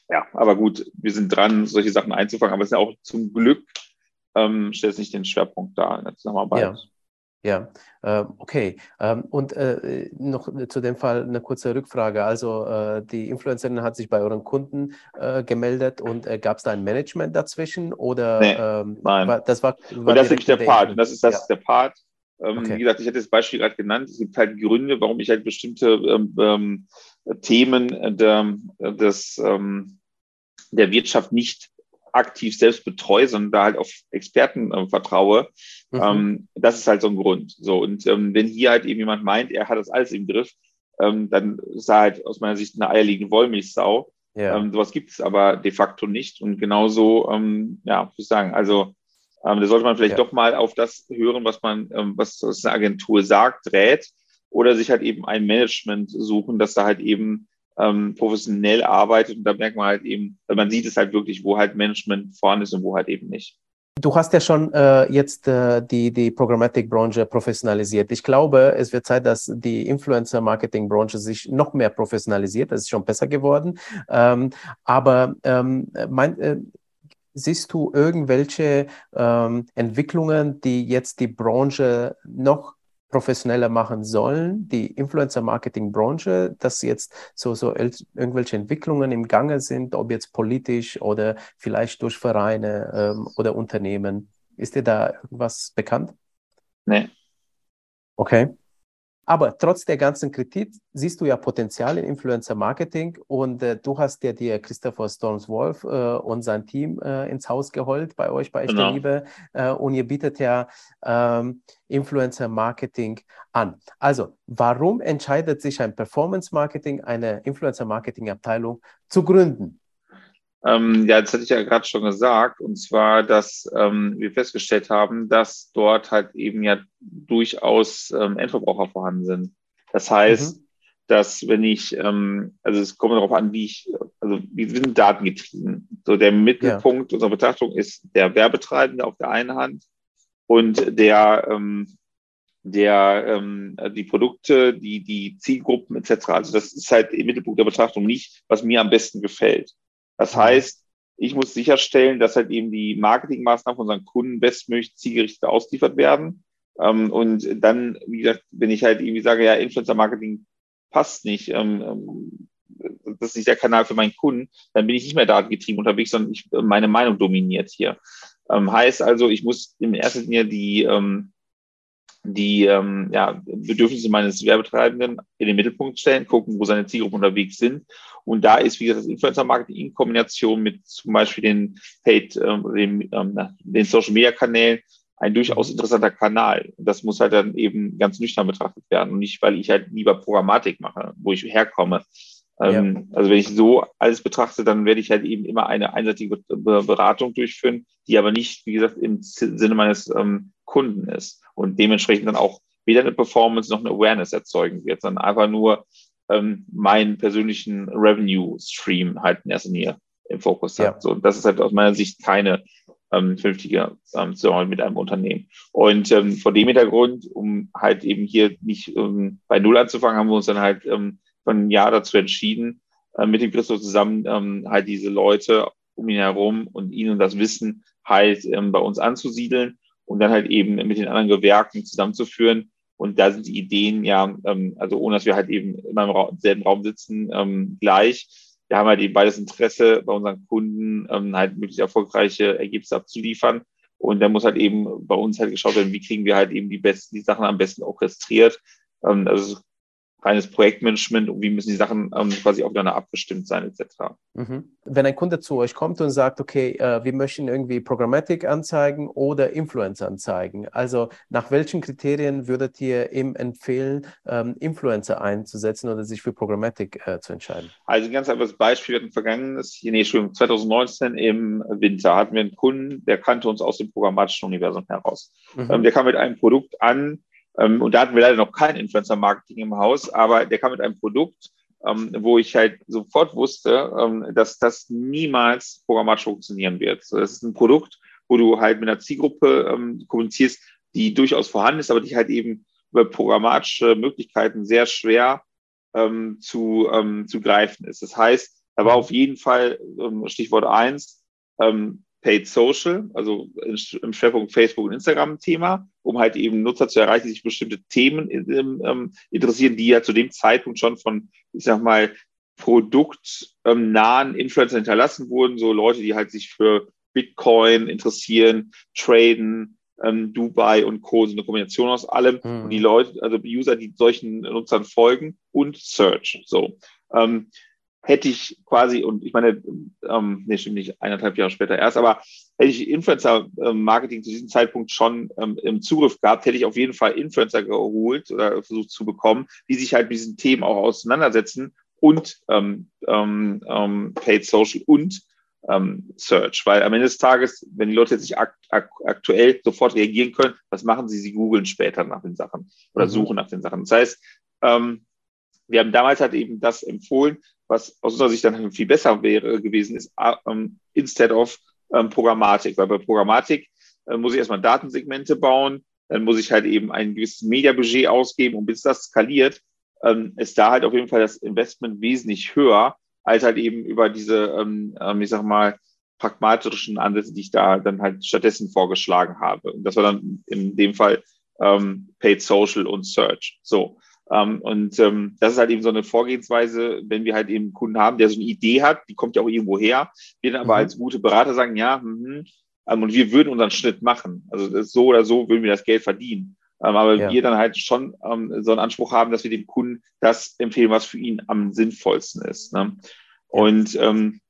ja, aber gut, wir sind dran, solche Sachen einzufangen, aber es ist ja auch zum Glück, ähm, stellt es nicht den Schwerpunkt da in der Zusammenarbeit. Ja. Ja, äh, okay. Ähm, und äh, noch zu dem Fall eine kurze Rückfrage. Also äh, die Influencerin hat sich bei euren Kunden äh, gemeldet und äh, gab es da ein Management dazwischen oder nee, ähm, nein. War, das war, war und das ist der Part. das ist das ja. ist der Part. Ähm, okay. Wie gesagt, ich hatte das Beispiel gerade genannt. Es gibt halt Gründe, warum ich halt bestimmte ähm, ähm, Themen der, des, ähm, der Wirtschaft nicht aktiv selbst betreue, sondern da halt auf Experten äh, vertraue. Mhm. Ähm, das ist halt so ein Grund. So, und ähm, wenn hier halt eben jemand meint, er hat das alles im Griff, ähm, dann ist er halt aus meiner Sicht eine eierlegende Wollmilchsau. Ja. Ähm, sowas gibt es aber de facto nicht. Und genauso, ähm, ja, muss ich sagen, also ähm, da sollte man vielleicht ja. doch mal auf das hören, was man, ähm, was, was eine Agentur sagt, rät, oder sich halt eben ein Management suchen, dass da halt eben ähm, professionell arbeitet. Und da merkt man halt eben, man sieht es halt wirklich, wo halt Management vorhanden ist und wo halt eben nicht. Du hast ja schon äh, jetzt äh, die, die Programmatic-Branche professionalisiert. Ich glaube, es wird Zeit, dass die Influencer-Marketing-Branche sich noch mehr professionalisiert. Das ist schon besser geworden. Ähm, aber ähm, mein, äh, siehst du irgendwelche ähm, Entwicklungen, die jetzt die Branche noch professioneller machen sollen, die Influencer-Marketing-Branche, dass jetzt so, so irgendwelche Entwicklungen im Gange sind, ob jetzt politisch oder vielleicht durch Vereine ähm, oder Unternehmen. Ist dir da irgendwas bekannt? Nee. Okay. Aber trotz der ganzen Kritik siehst du ja Potenzial in Influencer Marketing und äh, du hast ja dir Christopher Storms Wolf äh, und sein Team äh, ins Haus geholt bei euch bei Echte genau. Liebe äh, und ihr bietet ja ähm, Influencer Marketing an. Also, warum entscheidet sich ein Performance Marketing, eine Influencer Marketing Abteilung zu gründen? Ähm, ja, das hatte ich ja gerade schon gesagt, und zwar, dass ähm, wir festgestellt haben, dass dort halt eben ja durchaus ähm, Endverbraucher vorhanden sind. Das heißt, mhm. dass wenn ich, ähm, also es kommt darauf an, wie ich, also wir sind datengetrieben. So der Mittelpunkt ja. unserer Betrachtung ist der Werbetreibende auf der einen Hand und der ähm, der ähm, die Produkte, die die Zielgruppen etc. Also das ist halt im Mittelpunkt der Betrachtung nicht, was mir am besten gefällt. Das mhm. heißt, ich muss sicherstellen, dass halt eben die Marketingmaßnahmen von unseren Kunden bestmöglich zielgerichtet ausliefert werden. Ähm, und dann, wie gesagt, wenn ich halt irgendwie sage, ja, Influencer-Marketing passt nicht, ähm, ähm, das ist nicht der Kanal für meinen Kunden, dann bin ich nicht mehr datengetrieben unterwegs, sondern ich, meine Meinung dominiert hier. heißt also, ich muss in erster Linie die, die ähm, ja, Bedürfnisse meines Werbetreibenden in den Mittelpunkt stellen, gucken, wo seine Zielgruppen unterwegs sind. Und da ist, wie gesagt, das Influencer-Marketing in Kombination mit zum Beispiel den Paid, ähm, den, ähm, den Social-Media-Kanälen ein durchaus interessanter Kanal. Das muss halt dann eben ganz nüchtern betrachtet werden und nicht, weil ich halt lieber Programmatik mache, wo ich herkomme. Ähm, ja. Also wenn ich so alles betrachte, dann werde ich halt eben immer eine einseitige Beratung durchführen, die aber nicht, wie gesagt, im Sinne meines ähm, Kunden ist und dementsprechend dann auch weder eine Performance noch eine Awareness erzeugen wird, sondern einfach nur ähm, meinen persönlichen Revenue-Stream halt in erster Linie im Fokus hat. Ja. So, das ist halt aus meiner Sicht keine ähm, vernünftige ähm, Zusammenarbeit mit einem Unternehmen. Und ähm, vor dem Hintergrund, um halt eben hier nicht ähm, bei Null anzufangen, haben wir uns dann halt ähm, von ein Jahr dazu entschieden, äh, mit dem Christoph zusammen ähm, halt diese Leute um ihn herum und ihnen das Wissen halt ähm, bei uns anzusiedeln und dann halt eben mit den anderen Gewerken zusammenzuführen. Und da sind die Ideen ja, ähm, also ohne dass wir halt eben immer im Ra selben Raum sitzen, ähm, gleich. Wir haben halt eben beides Interesse, bei unseren Kunden ähm, halt möglichst erfolgreiche Ergebnisse abzuliefern. Und da muss halt eben bei uns halt geschaut werden, wie kriegen wir halt eben die besten, die Sachen am besten orchestriert. Ähm, also reines Projektmanagement und wie müssen die Sachen ähm, quasi aufeinander abgestimmt sein, etc. Mhm. Wenn ein Kunde zu euch kommt und sagt, okay, äh, wir möchten irgendwie Programmatic anzeigen oder Influencer anzeigen, also nach welchen Kriterien würdet ihr ihm empfehlen, ähm, Influencer einzusetzen oder sich für Programmatic äh, zu entscheiden? Also ein ganz einfaches Beispiel, wir hatten vergangenes, nee, Entschuldigung, 2019 im Winter hatten wir einen Kunden, der kannte uns aus dem programmatischen Universum heraus. Mhm. Ähm, der kam mit einem Produkt an, und da hatten wir leider noch kein Influencer-Marketing im Haus, aber der kam mit einem Produkt, ähm, wo ich halt sofort wusste, ähm, dass das niemals programmatisch funktionieren wird. So, das ist ein Produkt, wo du halt mit einer Zielgruppe ähm, kommunizierst, die durchaus vorhanden ist, aber die halt eben über programmatische Möglichkeiten sehr schwer ähm, zu, ähm, zu greifen ist. Das heißt, da war auf jeden Fall ähm, Stichwort eins ähm, Paid Social, also im Schwerpunkt Facebook und Instagram Thema, um halt eben Nutzer zu erreichen, die sich bestimmte Themen ähm, interessieren, die ja zu dem Zeitpunkt schon von, ich sag mal, produktnahen Influencer hinterlassen wurden, so Leute, die halt sich für Bitcoin interessieren, traden, ähm, Dubai und Co. sind eine Kombination aus allem. Mhm. Und die Leute, also User, die solchen Nutzern folgen und Search. So. Ähm, hätte ich quasi, und ich meine, ähm, nee, stimmt nicht, eineinhalb Jahre später erst, aber hätte ich Influencer-Marketing zu diesem Zeitpunkt schon ähm, im Zugriff gehabt, hätte ich auf jeden Fall Influencer geholt oder versucht zu bekommen, die sich halt mit diesen Themen auch auseinandersetzen und ähm, ähm, ähm, Paid Social und ähm, Search. Weil am Ende des Tages, wenn die Leute jetzt nicht akt akt aktuell sofort reagieren können, was machen sie? Sie googeln später nach den Sachen oder mhm. suchen nach den Sachen. Das heißt, ähm, wir haben damals halt eben das empfohlen, was aus unserer Sicht dann viel besser wäre gewesen, ist um, instead of um, Programmatik. Weil bei Programmatik uh, muss ich erstmal Datensegmente bauen, dann muss ich halt eben ein gewisses Mediabudget ausgeben und bis das skaliert, ähm, ist da halt auf jeden Fall das Investment wesentlich höher, als halt eben über diese, ähm, ähm, ich sag mal, pragmatischen Ansätze, die ich da dann halt stattdessen vorgeschlagen habe. Und das war dann in dem Fall ähm, Paid Social und Search. So. Ähm, und ähm, das ist halt eben so eine Vorgehensweise, wenn wir halt eben einen Kunden haben, der so eine Idee hat, die kommt ja auch irgendwo her, wir dann aber mhm. als gute Berater sagen, ja, mh, ähm, und wir würden unseren Schnitt machen. Also so oder so würden wir das Geld verdienen. Ähm, aber ja. wir dann halt schon so einen Anspruch haben, dass wir dem Kunden das empfehlen, was für ihn am sinnvollsten ist. Ne? Und ähm,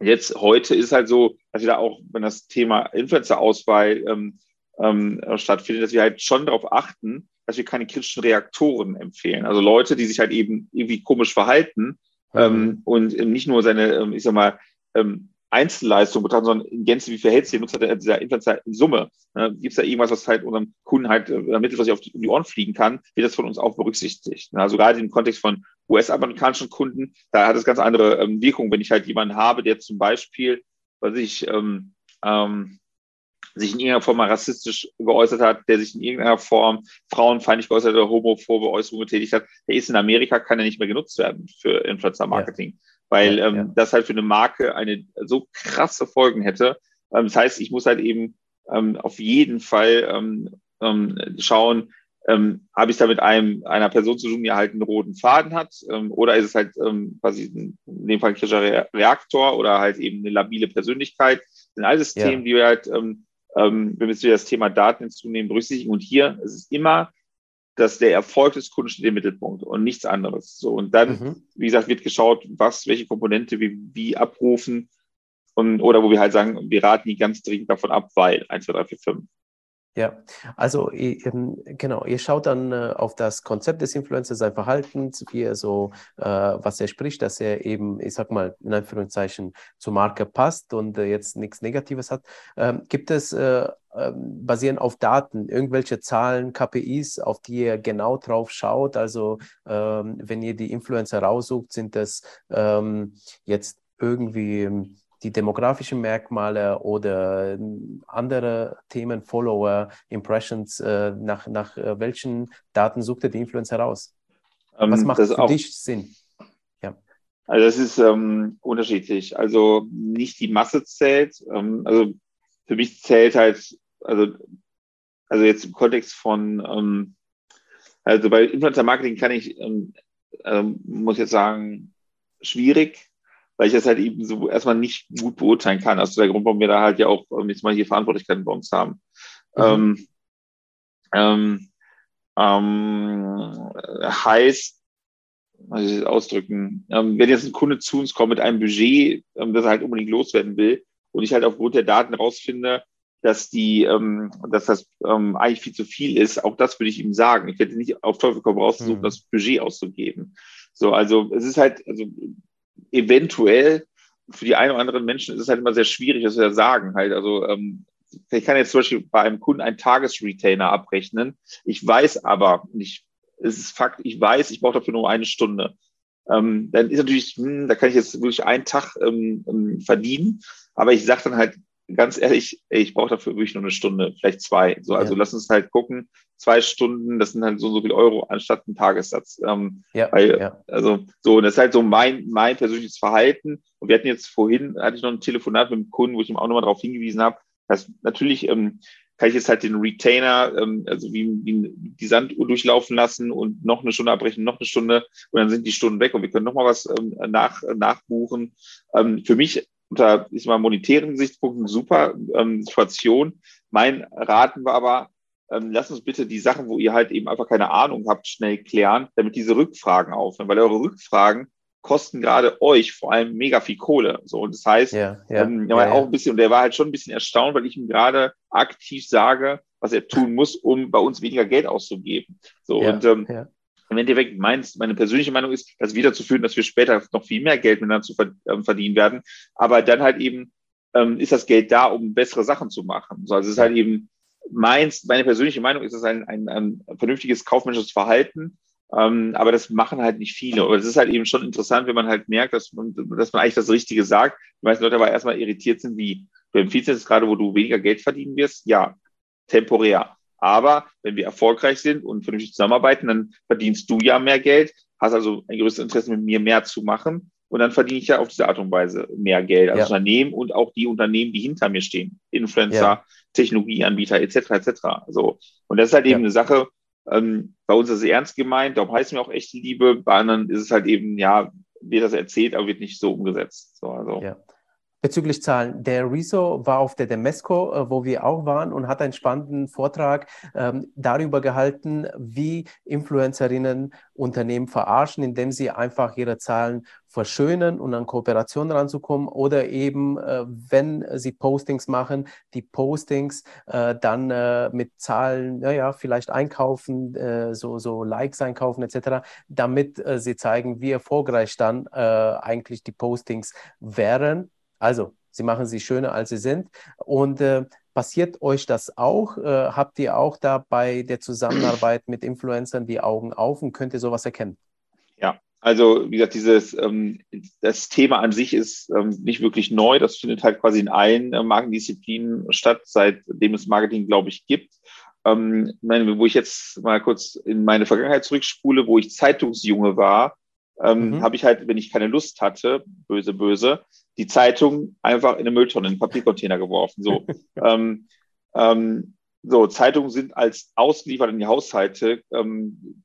jetzt heute ist halt so, dass wir da auch, wenn das Thema Influencer-Auswahl ähm, ähm, stattfindet, dass wir halt schon darauf achten, dass wir keine kritischen Reaktoren empfehlen. Also Leute, die sich halt eben irgendwie komisch verhalten mhm. ähm, und nicht nur seine, ähm, ich sag mal, ähm, Einzelleistung betrachten, sondern in Gänze, wie verhält sich der Nutzer dieser Influencer in Summe? Ne? Gibt es da irgendwas, was halt unserem Kunden halt äh, mittelfristig auf die, um die Ohren fliegen kann, wird das von uns auch berücksichtigt. Ne? Also gerade im Kontext von US-amerikanischen Kunden, da hat es ganz andere ähm, Wirkungen, wenn ich halt jemanden habe, der zum Beispiel, was ich, ähm, ähm, sich in irgendeiner Form mal rassistisch geäußert hat, der sich in irgendeiner Form frauenfeindlich geäußert oder homophobe Äußerungen getätigt hat, der ist in Amerika, kann er nicht mehr genutzt werden für Influencer-Marketing. Ja weil ja, ähm, das halt für eine Marke eine so krasse Folgen hätte. Ähm, das heißt, ich muss halt eben ähm, auf jeden Fall ähm, ähm, schauen, ähm, habe ich da mit einem, einer Person zu tun, die halt einen roten Faden hat, ähm, oder ist es halt ähm, quasi in dem Fall ein kritischer Reaktor oder halt eben eine labile Persönlichkeit. Das sind alles. Themen, die wir halt, ähm, ähm, wenn wir das Thema Daten zunehmend berücksichtigen. Und hier ist es immer dass der Erfolg des Kunden steht im Mittelpunkt und nichts anderes. So, und dann, mhm. wie gesagt, wird geschaut, was, welche Komponente wir wie abrufen. Und, oder wo wir halt sagen, wir raten die ganz dringend davon ab, weil 1, 2, 3, 4, 5. Ja, also genau, ihr schaut dann äh, auf das Konzept des Influencers, sein Verhalten, wie er so, äh, was er spricht, dass er eben, ich sag mal, in Anführungszeichen zur Marke passt und äh, jetzt nichts Negatives hat. Ähm, gibt es äh, ähm, basierend auf Daten irgendwelche Zahlen, KPIs, auf die ihr genau drauf schaut? Also ähm, wenn ihr die Influencer raussucht, sind das ähm, jetzt irgendwie die demografischen Merkmale oder ähm, andere Themen, Follower, Impressions, äh, nach, nach äh, welchen Daten sucht ihr die Influencer raus? Ähm, Was macht für dich Sinn? Ja. Also das ist ähm, unterschiedlich. Also nicht die Masse zählt. Ähm, also für mich zählt halt, also, also jetzt im Kontext von, ähm, also bei Influencer Marketing kann ich, ähm, ähm, muss ich jetzt sagen, schwierig weil ich das halt eben so erstmal nicht gut beurteilen kann. Also der Grund, warum wir da halt ja auch ähm, jetzt mal hier Verantwortlichkeiten bei uns haben. Mhm. Ähm, ähm, heißt, was ich ausdrücken, ähm, wenn jetzt ein Kunde zu uns kommt mit einem Budget, ähm, das er halt unbedingt loswerden will, und ich halt aufgrund der Daten rausfinde, dass die, ähm, dass das ähm, eigentlich viel zu viel ist, auch das würde ich ihm sagen. Ich hätte nicht auf Teufel komm raus versucht, mhm. das Budget auszugeben. So, also es ist halt, also eventuell für die einen oder anderen Menschen ist es halt immer sehr schwierig, das zu sagen. Halt, also ähm, ich kann jetzt zum Beispiel bei einem Kunden einen Tagesretainer abrechnen. Ich weiß aber, ich, es ist Fakt, ich weiß, ich brauche dafür nur eine Stunde. Ähm, dann ist natürlich, hm, da kann ich jetzt wirklich einen Tag ähm, ähm verdienen, aber ich sage dann halt ganz ehrlich, ey, ich brauche dafür wirklich nur eine Stunde, vielleicht zwei. So, also ja. lass uns halt gucken, zwei Stunden, das sind halt so so viel Euro anstatt ein Tagessatz. Ähm, ja, weil, ja. also so, das ist halt so mein mein persönliches Verhalten. Und wir hatten jetzt vorhin hatte ich noch ein Telefonat mit einem Kunden, wo ich ihm auch nochmal darauf hingewiesen habe, dass natürlich ähm, kann ich jetzt halt den Retainer, ähm, also wie, wie die Sanduhr durchlaufen lassen und noch eine Stunde abbrechen, noch eine Stunde und dann sind die Stunden weg und wir können noch mal was ähm, nach, nachbuchen. Ähm, für mich unter ich mal monetären Gesichtspunkten super ähm, Situation. Mein Raten war aber, ähm, lasst uns bitte die Sachen, wo ihr halt eben einfach keine Ahnung habt, schnell klären, damit diese Rückfragen aufhören, weil eure Rückfragen kosten gerade euch vor allem mega viel Kohle. So, und das heißt, ja, ja, ähm, ja, auch ein bisschen, und der war halt schon ein bisschen erstaunt, weil ich ihm gerade aktiv sage, was er tun muss, um bei uns weniger Geld auszugeben. So, und ähm, im Endeffekt meins, meine persönliche Meinung ist, das wieder zu führen, dass wir später noch viel mehr Geld miteinander zu ähm, verdienen werden. Aber dann halt eben ähm, ist das Geld da, um bessere Sachen zu machen. So, also es ist halt eben meins, meine persönliche Meinung ist es ein, ein, ein vernünftiges kaufmännisches Verhalten. Ähm, aber das machen halt nicht viele. Aber es ist halt eben schon interessant, wenn man halt merkt, dass man, dass man eigentlich das Richtige sagt. Die meisten Leute aber erstmal irritiert sind, wie du empfiehlst jetzt gerade, wo du weniger Geld verdienen wirst. Ja, temporär. Aber wenn wir erfolgreich sind und vernünftig zusammenarbeiten, dann verdienst du ja mehr Geld, hast also ein größeres Interesse, mit mir mehr zu machen. Und dann verdiene ich ja auf diese Art und Weise mehr Geld als ja. Unternehmen und auch die Unternehmen, die hinter mir stehen. Influencer, ja. Technologieanbieter etc. etc. So. Und das ist halt eben ja. eine Sache, ähm, bei uns ist es ernst gemeint, darum heißen wir auch echte Liebe. Bei anderen ist es halt eben, ja, wird das erzählt, aber wird nicht so umgesetzt. So, also. Ja. Bezüglich Zahlen. Der Rezo war auf der Demesco, äh, wo wir auch waren und hat einen spannenden Vortrag ähm, darüber gehalten, wie Influencerinnen Unternehmen verarschen, indem sie einfach ihre Zahlen verschönern und an Kooperationen ranzukommen oder eben, äh, wenn sie Postings machen, die Postings äh, dann äh, mit Zahlen, naja, vielleicht einkaufen, äh, so, so Likes einkaufen etc., damit äh, sie zeigen, wie erfolgreich dann eigentlich die Postings wären also, sie machen sie schöner, als sie sind. Und äh, passiert euch das auch? Äh, habt ihr auch da bei der Zusammenarbeit mit Influencern die Augen auf und könnt ihr sowas erkennen? Ja, also wie gesagt, dieses ähm, das Thema an sich ist ähm, nicht wirklich neu. Das findet halt quasi in allen äh, Markendisziplinen statt, seitdem es Marketing, glaube ich, gibt. Ähm, meine, wo ich jetzt mal kurz in meine Vergangenheit zurückspule, wo ich Zeitungsjunge war, ähm, mhm. habe ich halt, wenn ich keine Lust hatte, böse, böse, die Zeitung einfach in eine Mülltonne, in einen Papiercontainer geworfen. So, ähm, ähm, so Zeitungen sind als ausgeliefert in die Haushalte ähm,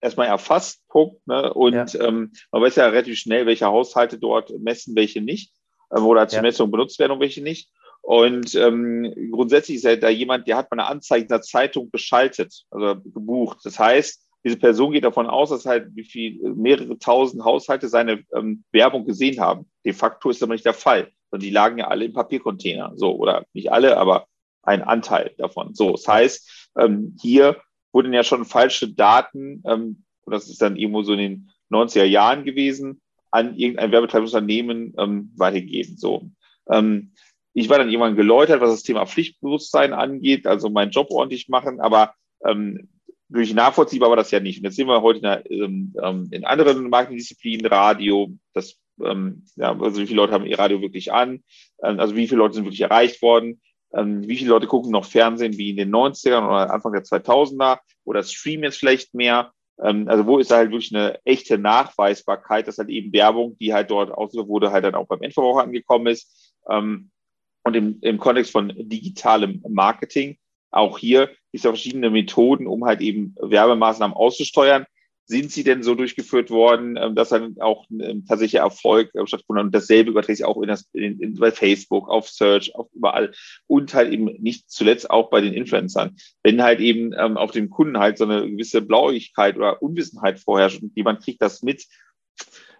erstmal erfasst, Punkt. Ne? Und ja. ähm, man weiß ja relativ schnell, welche Haushalte dort messen, welche nicht, ähm, oder zur ja. Messung benutzt werden und welche nicht. Und ähm, grundsätzlich ist ja da jemand, der hat mal eine Anzeige in der Zeitung geschaltet, also gebucht. Das heißt, diese Person geht davon aus, dass halt wie viel, mehrere tausend Haushalte seine ähm, Werbung gesehen haben. De facto ist aber nicht der Fall, sondern die lagen ja alle im Papiercontainer. So, oder nicht alle, aber ein Anteil davon. So, das heißt, ähm, hier wurden ja schon falsche Daten, ähm, das ist dann irgendwo so in den 90er Jahren gewesen, an irgendein Werbetreibungsunternehmen ähm, weitergegeben. So. Ähm, ich war dann irgendwann geläutert, was das Thema Pflichtbewusstsein angeht, also meinen Job ordentlich machen, aber ähm, wirklich nachvollziehbar war das ja nicht. Und jetzt sehen wir heute in, der, ähm, ähm, in anderen Marketingdisziplinen, Radio, das, ähm, ja, also wie viele Leute haben ihr Radio wirklich an, ähm, also wie viele Leute sind wirklich erreicht worden, ähm, wie viele Leute gucken noch Fernsehen wie in den 90ern oder Anfang der 2000er oder streamen jetzt vielleicht mehr. Ähm, also wo ist da halt wirklich eine echte Nachweisbarkeit, dass halt eben Werbung, die halt dort ausgeführt wurde, halt dann auch beim Endverbraucher angekommen ist. Und im, im Kontext von digitalem Marketing auch hier gibt es ja verschiedene Methoden, um halt eben Werbemaßnahmen auszusteuern. Sind sie denn so durchgeführt worden, ähm, dass dann auch ein ähm, tatsächlicher Erfolg äh, stattgefunden hat? Und dasselbe überträgt sich auch in das, in, in, bei Facebook, auf Search, auf überall. Und halt eben nicht zuletzt auch bei den Influencern. Wenn halt eben ähm, auf dem Kunden halt so eine gewisse Blauigkeit oder Unwissenheit vorherrscht und jemand kriegt das mit,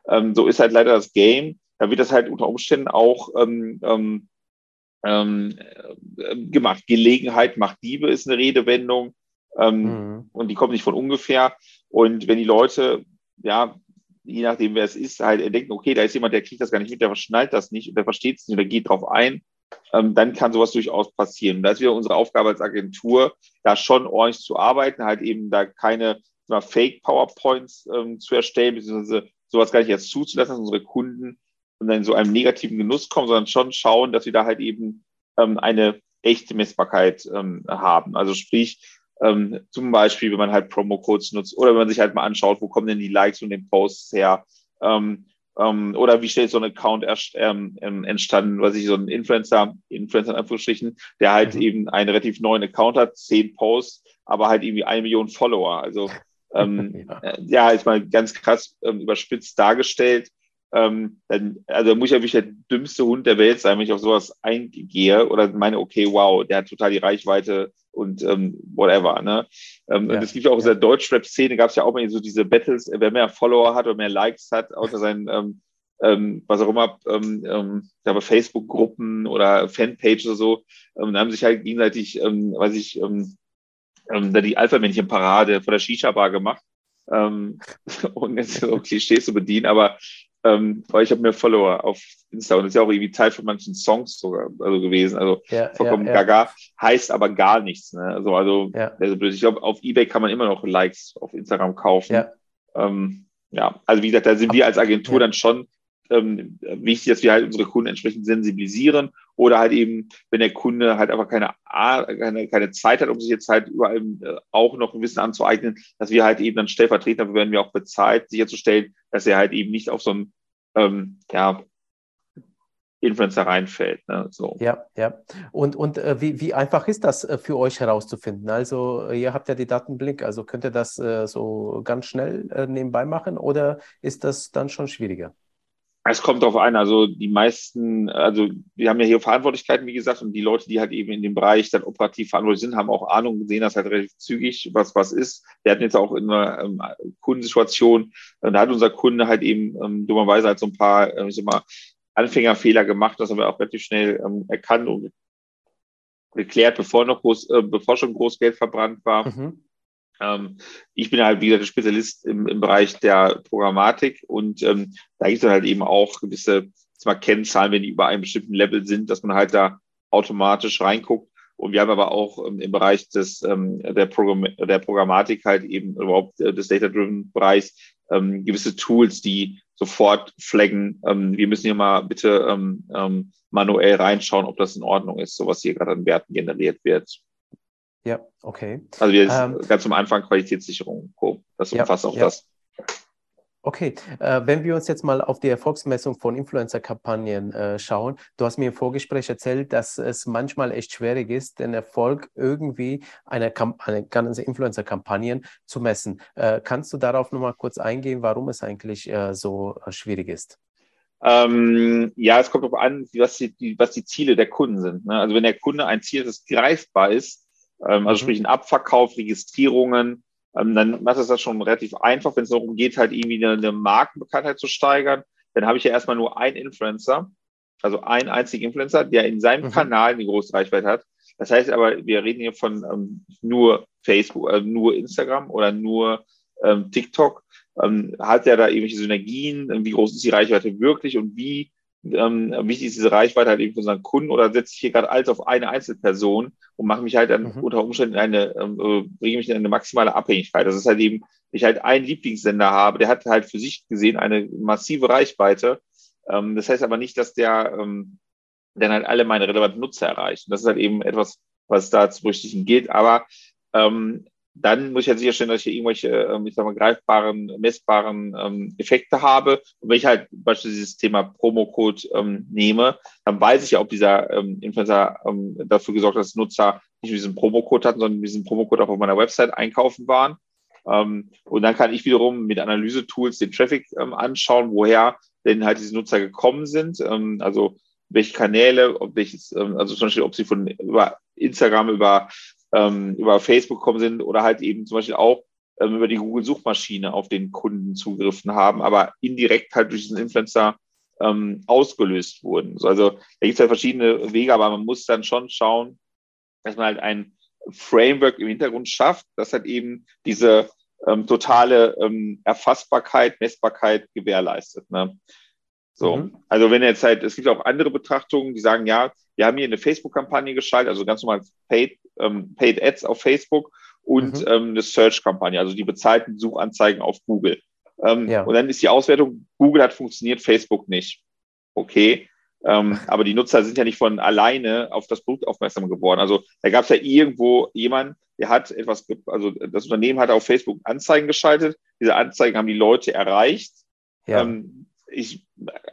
ähm, so ist halt leider das Game. Da wird das halt unter Umständen auch ähm, ähm, ähm, äh, gemacht. Gelegenheit macht Diebe ist eine Redewendung ähm, mhm. und die kommt nicht von ungefähr. Und wenn die Leute, ja, je nachdem wer es ist, halt denken, okay, da ist jemand, der kriegt das gar nicht mit, der schnallt das nicht, der versteht es nicht oder geht drauf ein, ähm, dann kann sowas durchaus passieren. Und da ist wieder unsere Aufgabe als Agentur, da schon ordentlich zu arbeiten, halt eben da keine Fake-PowerPoints ähm, zu erstellen, beziehungsweise sowas gar nicht erst zuzulassen, dass unsere Kunden und dann in so einem negativen Genuss kommen, sondern schon schauen, dass wir da halt eben ähm, eine echte Messbarkeit ähm, haben. Also sprich, ähm, zum Beispiel, wenn man halt Promo-Codes nutzt oder wenn man sich halt mal anschaut, wo kommen denn die Likes und den Posts her? Ähm, ähm, oder wie schnell ist so ein Account erst, ähm, ähm, entstanden, was ich so ein Influencer, Influencer in Anführungsstrichen, der halt mhm. eben einen relativ neuen Account hat, zehn Posts, aber halt irgendwie eine Million Follower. Also ähm, ja. Äh, ja, ist mal ganz krass ähm, überspitzt dargestellt ähm, dann, also muss ich ja wirklich der dümmste Hund der Welt sein, wenn ich auf sowas eingehe oder meine, okay, wow, der hat total die Reichweite und ähm, whatever. Ne? Ähm, ja, und es gibt ja auch ja. in der Deutschrap-Szene, gab es ja auch mal so diese Battles, wer mehr Follower hat oder mehr Likes hat, außer seinen, ähm, ähm, was auch immer, ähm, ähm, ja, Facebook-Gruppen oder Fanpages oder so, ähm, da haben sich halt gegenseitig, ähm, weiß ich, ähm, ähm, da die Alpha-Männchen-Parade vor der Shisha-Bar gemacht. Ähm, und jetzt so Klischees zu bedienen, aber ähm, weil ich habe mehr Follower auf Insta und das ist ja auch irgendwie Teil von manchen Songs sogar also gewesen. Also ja, vollkommen ja, ja. gaga, heißt aber gar nichts. Ne? Also, also, ja. also ich glaube, auf Ebay kann man immer noch Likes auf Instagram kaufen. Ja, ähm, ja. also wie gesagt, da sind wir als Agentur dann schon ähm, wichtig, dass wir halt unsere Kunden entsprechend sensibilisieren oder halt eben, wenn der Kunde halt einfach keine, keine, keine Zeit hat, um sich jetzt halt überall äh, auch noch ein Wissen anzueignen, dass wir halt eben dann stellvertretend, dafür werden wir auch bezahlt, sicherzustellen, dass er halt eben nicht auf so ein ähm, ja, Influencer reinfällt. Ne? So. Ja, ja. Und, und äh, wie, wie einfach ist das äh, für euch herauszufinden? Also ihr habt ja die Datenblick, also könnt ihr das äh, so ganz schnell äh, nebenbei machen oder ist das dann schon schwieriger? Es kommt darauf an, also die meisten, also wir haben ja hier Verantwortlichkeiten, wie gesagt, und die Leute, die halt eben in dem Bereich dann operativ verantwortlich sind, haben auch Ahnung, sehen das halt relativ zügig, was was ist. Wir hatten jetzt auch in einer ähm, Kundensituation, äh, da hat unser Kunde halt eben ähm, dummerweise halt so ein paar, äh, ich sag mal, Anfängerfehler gemacht, das haben wir auch relativ schnell ähm, erkannt und geklärt, bevor noch groß, äh, bevor schon groß Geld verbrannt war. Mhm. Ähm, ich bin halt, wie gesagt, Spezialist im, im Bereich der Programmatik und ähm, da gibt es halt eben auch gewisse zwar Kennzahlen, wenn die über einem bestimmten Level sind, dass man halt da automatisch reinguckt. Und wir haben aber auch ähm, im Bereich des, ähm, der, Programm der Programmatik halt eben überhaupt äh, des Data-Driven Bereichs ähm, gewisse Tools, die sofort flaggen. Ähm, wir müssen hier mal bitte ähm, ähm, manuell reinschauen, ob das in Ordnung ist, so was hier gerade an Werten generiert wird. Ja, okay. Also wir ähm, ganz am Anfang Qualitätssicherung. Das umfasst ja, auch ja. das. Okay, äh, wenn wir uns jetzt mal auf die Erfolgsmessung von Influencer-Kampagnen äh, schauen, du hast mir im Vorgespräch erzählt, dass es manchmal echt schwierig ist, den Erfolg irgendwie einer eine ganze Influencer-Kampagnen zu messen. Äh, kannst du darauf nochmal kurz eingehen, warum es eigentlich äh, so äh, schwierig ist? Ähm, ja, es kommt darauf an, was die, was die Ziele der Kunden sind. Ne? Also wenn der Kunde ein Ziel, das greifbar ist, ähm, also mhm. sprich ein Abverkauf, Registrierungen, ähm, dann macht es das schon relativ einfach, wenn es darum geht, halt irgendwie eine, eine Markenbekanntheit zu steigern. Dann habe ich ja erstmal nur einen Influencer, also einen einzigen Influencer, der in seinem mhm. Kanal eine große Reichweite hat. Das heißt aber, wir reden hier von ähm, nur Facebook, äh, nur Instagram oder nur ähm, TikTok. Ähm, hat er da irgendwelche Synergien? Wie groß ist die Reichweite wirklich und wie ähm, wichtig ist diese Reichweite halt eben für unseren Kunden oder setze ich hier gerade alles auf eine Einzelperson und mache mich halt dann mhm. unter Umständen eine, ähm, äh, bringe mich in eine maximale Abhängigkeit. Das ist halt eben, ich halt einen Lieblingssender habe, der hat halt für sich gesehen eine massive Reichweite. Ähm, das heißt aber nicht, dass der ähm, dann halt alle meine relevanten Nutzer erreicht. Und das ist halt eben etwas, was da zu berücksichtigen gilt. Aber ähm, dann muss ich halt sicherstellen, dass ich irgendwelche, ähm, ich sag mal, greifbaren, messbaren ähm, Effekte habe. Und wenn ich halt beispielsweise dieses Thema Promocode ähm, nehme, dann weiß ich ja, ob dieser ähm, Influencer ähm, dafür gesorgt hat, dass Nutzer nicht diesen Promocode hatten, sondern diesen Promocode auch auf meiner Website einkaufen waren. Ähm, und dann kann ich wiederum mit Analyse-Tools den Traffic ähm, anschauen, woher denn halt diese Nutzer gekommen sind. Ähm, also welche Kanäle, ob welches, ähm, also zum Beispiel, ob sie von über Instagram, über ähm, über Facebook gekommen sind oder halt eben zum Beispiel auch ähm, über die Google-Suchmaschine auf den Kunden zugegriffen haben, aber indirekt halt durch diesen Influencer ähm, ausgelöst wurden. Also da gibt es halt verschiedene Wege, aber man muss dann schon schauen, dass man halt ein Framework im Hintergrund schafft, das halt eben diese ähm, totale ähm, Erfassbarkeit, Messbarkeit gewährleistet. Ne? So, mhm. also wenn jetzt halt, es gibt auch andere Betrachtungen, die sagen, ja, wir haben hier eine Facebook-Kampagne geschaltet, also ganz normal Paid, ähm, Paid Ads auf Facebook und mhm. ähm, eine Search-Kampagne, also die bezahlten Suchanzeigen auf Google. Ähm, ja. Und dann ist die Auswertung, Google hat funktioniert, Facebook nicht. Okay. Ähm, aber die Nutzer sind ja nicht von alleine auf das Produkt aufmerksam geworden. Also da gab es ja irgendwo jemand, der hat etwas, also das Unternehmen hat auf Facebook Anzeigen geschaltet. Diese Anzeigen haben die Leute erreicht. Ja. Ähm, ich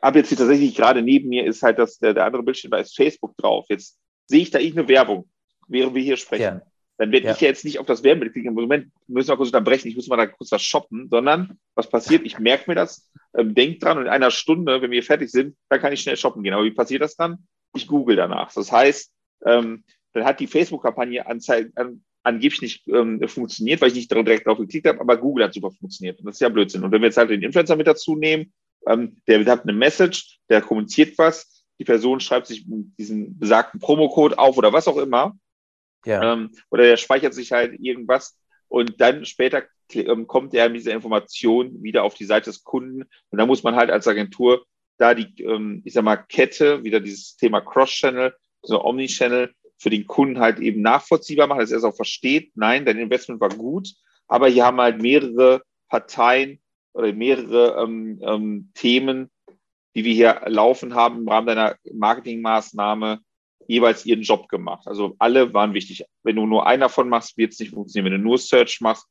habe jetzt hier tatsächlich gerade neben mir ist halt das, der, der andere Bildschirm, da ist Facebook drauf. Jetzt sehe ich da irgendeine Werbung, während wir hier sprechen. Ja. Dann werde ja. ich ja jetzt nicht auf das Werbebild klicken. Im Moment müssen wir kurz unterbrechen, ich muss mal da kurz was shoppen, sondern was passiert? Ich merke mir das, ähm, denke dran und in einer Stunde, wenn wir fertig sind, dann kann ich schnell shoppen gehen. Aber wie passiert das dann? Ich google danach. Das heißt, ähm, dann hat die Facebook-Kampagne an, angeblich nicht ähm, funktioniert, weil ich nicht direkt drauf geklickt habe, aber Google hat super funktioniert. Und das ist ja Blödsinn. Und wenn wir jetzt halt den Influencer mit dazu nehmen, ähm, der hat eine Message, der kommuniziert was, die Person schreibt sich diesen besagten Promocode auf oder was auch immer. Ja. Ähm, oder der speichert sich halt irgendwas und dann später ähm, kommt er mit dieser Information wieder auf die Seite des Kunden. Und da muss man halt als Agentur da die, ähm, ich sag mal, Kette, wieder dieses Thema Cross-Channel, so Omni-Channel für den Kunden halt eben nachvollziehbar machen, dass er es auch versteht, nein, dein Investment war gut, aber hier haben halt mehrere Parteien, oder mehrere ähm, ähm, Themen, die wir hier laufen haben im Rahmen deiner Marketingmaßnahme jeweils ihren Job gemacht. Also alle waren wichtig. Wenn du nur einer davon machst, wird es nicht funktionieren. Wenn du nur Search machst,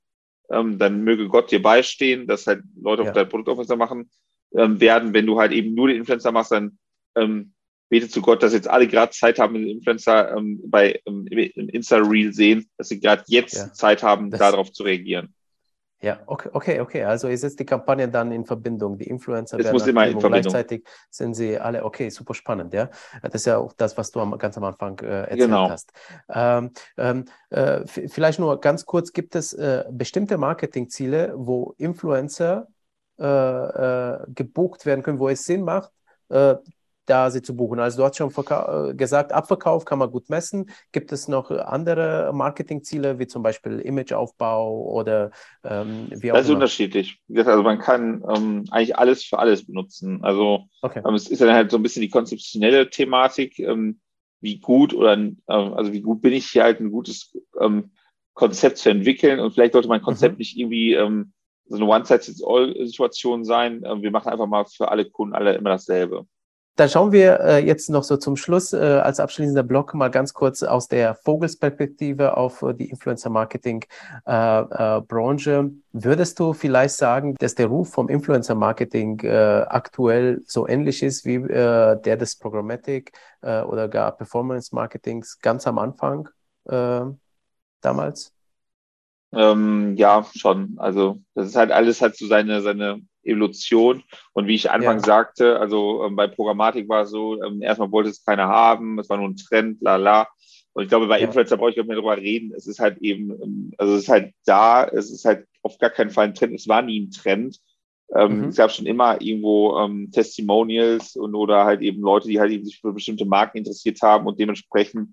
ähm, dann möge Gott dir beistehen, dass halt Leute ja. auf dein Produkt aufmerksam machen ähm, werden. Wenn du halt eben nur den Influencer machst, dann ähm, bete zu Gott, dass jetzt alle gerade Zeit haben, den Influencer ähm, bei ähm, Insta-Reel sehen, dass sie gerade jetzt ja. Zeit haben, das, darauf zu reagieren. Ja, okay, okay, okay. Also ihr setzt die Kampagne dann in Verbindung. Die Influencer Es werden in gleichzeitig sind sie alle, okay, super spannend, ja. Das ist ja auch das, was du am, ganz am Anfang äh, erzählt Genau. hast. Ähm, ähm, äh, vielleicht nur ganz kurz, gibt es äh, bestimmte Marketingziele, wo Influencer äh, äh, gebucht werden können, wo es Sinn macht, äh, da sie zu buchen? Also du hast schon äh, gesagt, Abverkauf kann man gut messen. Gibt es noch andere Marketingziele, wie zum Beispiel Imageaufbau oder ähm, wie auch Das ist immer? unterschiedlich. Also man kann ähm, eigentlich alles für alles benutzen. Also Okay. ähm, es ist dann halt so ein bisschen die konzeptionelle Thematik, ähm, wie gut oder ähm, also wie gut bin ich hier halt ein gutes ähm, Konzept zu entwickeln und vielleicht sollte mein Konzept Mhm. nicht irgendwie so eine One-Size-Fits-All-Situation sein. Wir machen einfach mal für alle Kunden alle immer dasselbe. Dann schauen wir äh, jetzt noch so zum Schluss äh, als abschließender Block mal ganz kurz aus der Vogelsperspektive auf äh, die Influencer-Marketing-Branche. Würdest du vielleicht sagen, dass der Ruf vom Influencer-Marketing äh, aktuell so ähnlich ist wie äh, der des Programmatic äh, oder gar Performance-Marketings ganz am Anfang äh, damals? Ähm, ja, schon. Also das ist halt alles hat so seine, seine Evolution. Und wie ich anfangs Ja. sagte, also ähm, bei Programmatik war es so, ähm, erstmal wollte es keiner haben, es war nur ein Trend, la la. Und ich glaube, bei Ja. Influencer brauche ich gar nicht mehr drüber reden. Es ist halt eben, ähm, also es ist halt da, es ist halt auf gar keinen Fall ein Trend, es war nie ein Trend. Ähm, Mhm. Es gab schon immer irgendwo ähm, Testimonials und oder halt eben Leute, die halt eben sich für bestimmte Marken interessiert haben und dementsprechend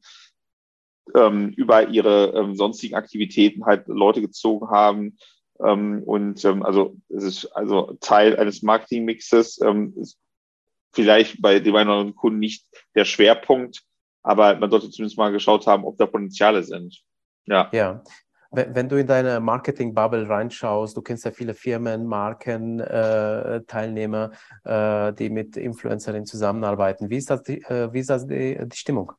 ähm, über ihre ähm, sonstigen Aktivitäten halt Leute gezogen haben. Ähm, und ähm, also es ist also Teil eines Marketingmixes, ähm, ist vielleicht bei dem einen oder anderen Kunden nicht der Schwerpunkt, aber man sollte zumindest mal geschaut haben, ob da Potenziale sind. Ja. Ja. Wenn, wenn du in deine Marketing-Bubble reinschaust, du kennst ja viele Firmen, Marken, äh, Teilnehmer, äh, die mit Influencerinnen zusammenarbeiten. Wie ist das, die, äh, wie ist das die, die Stimmung,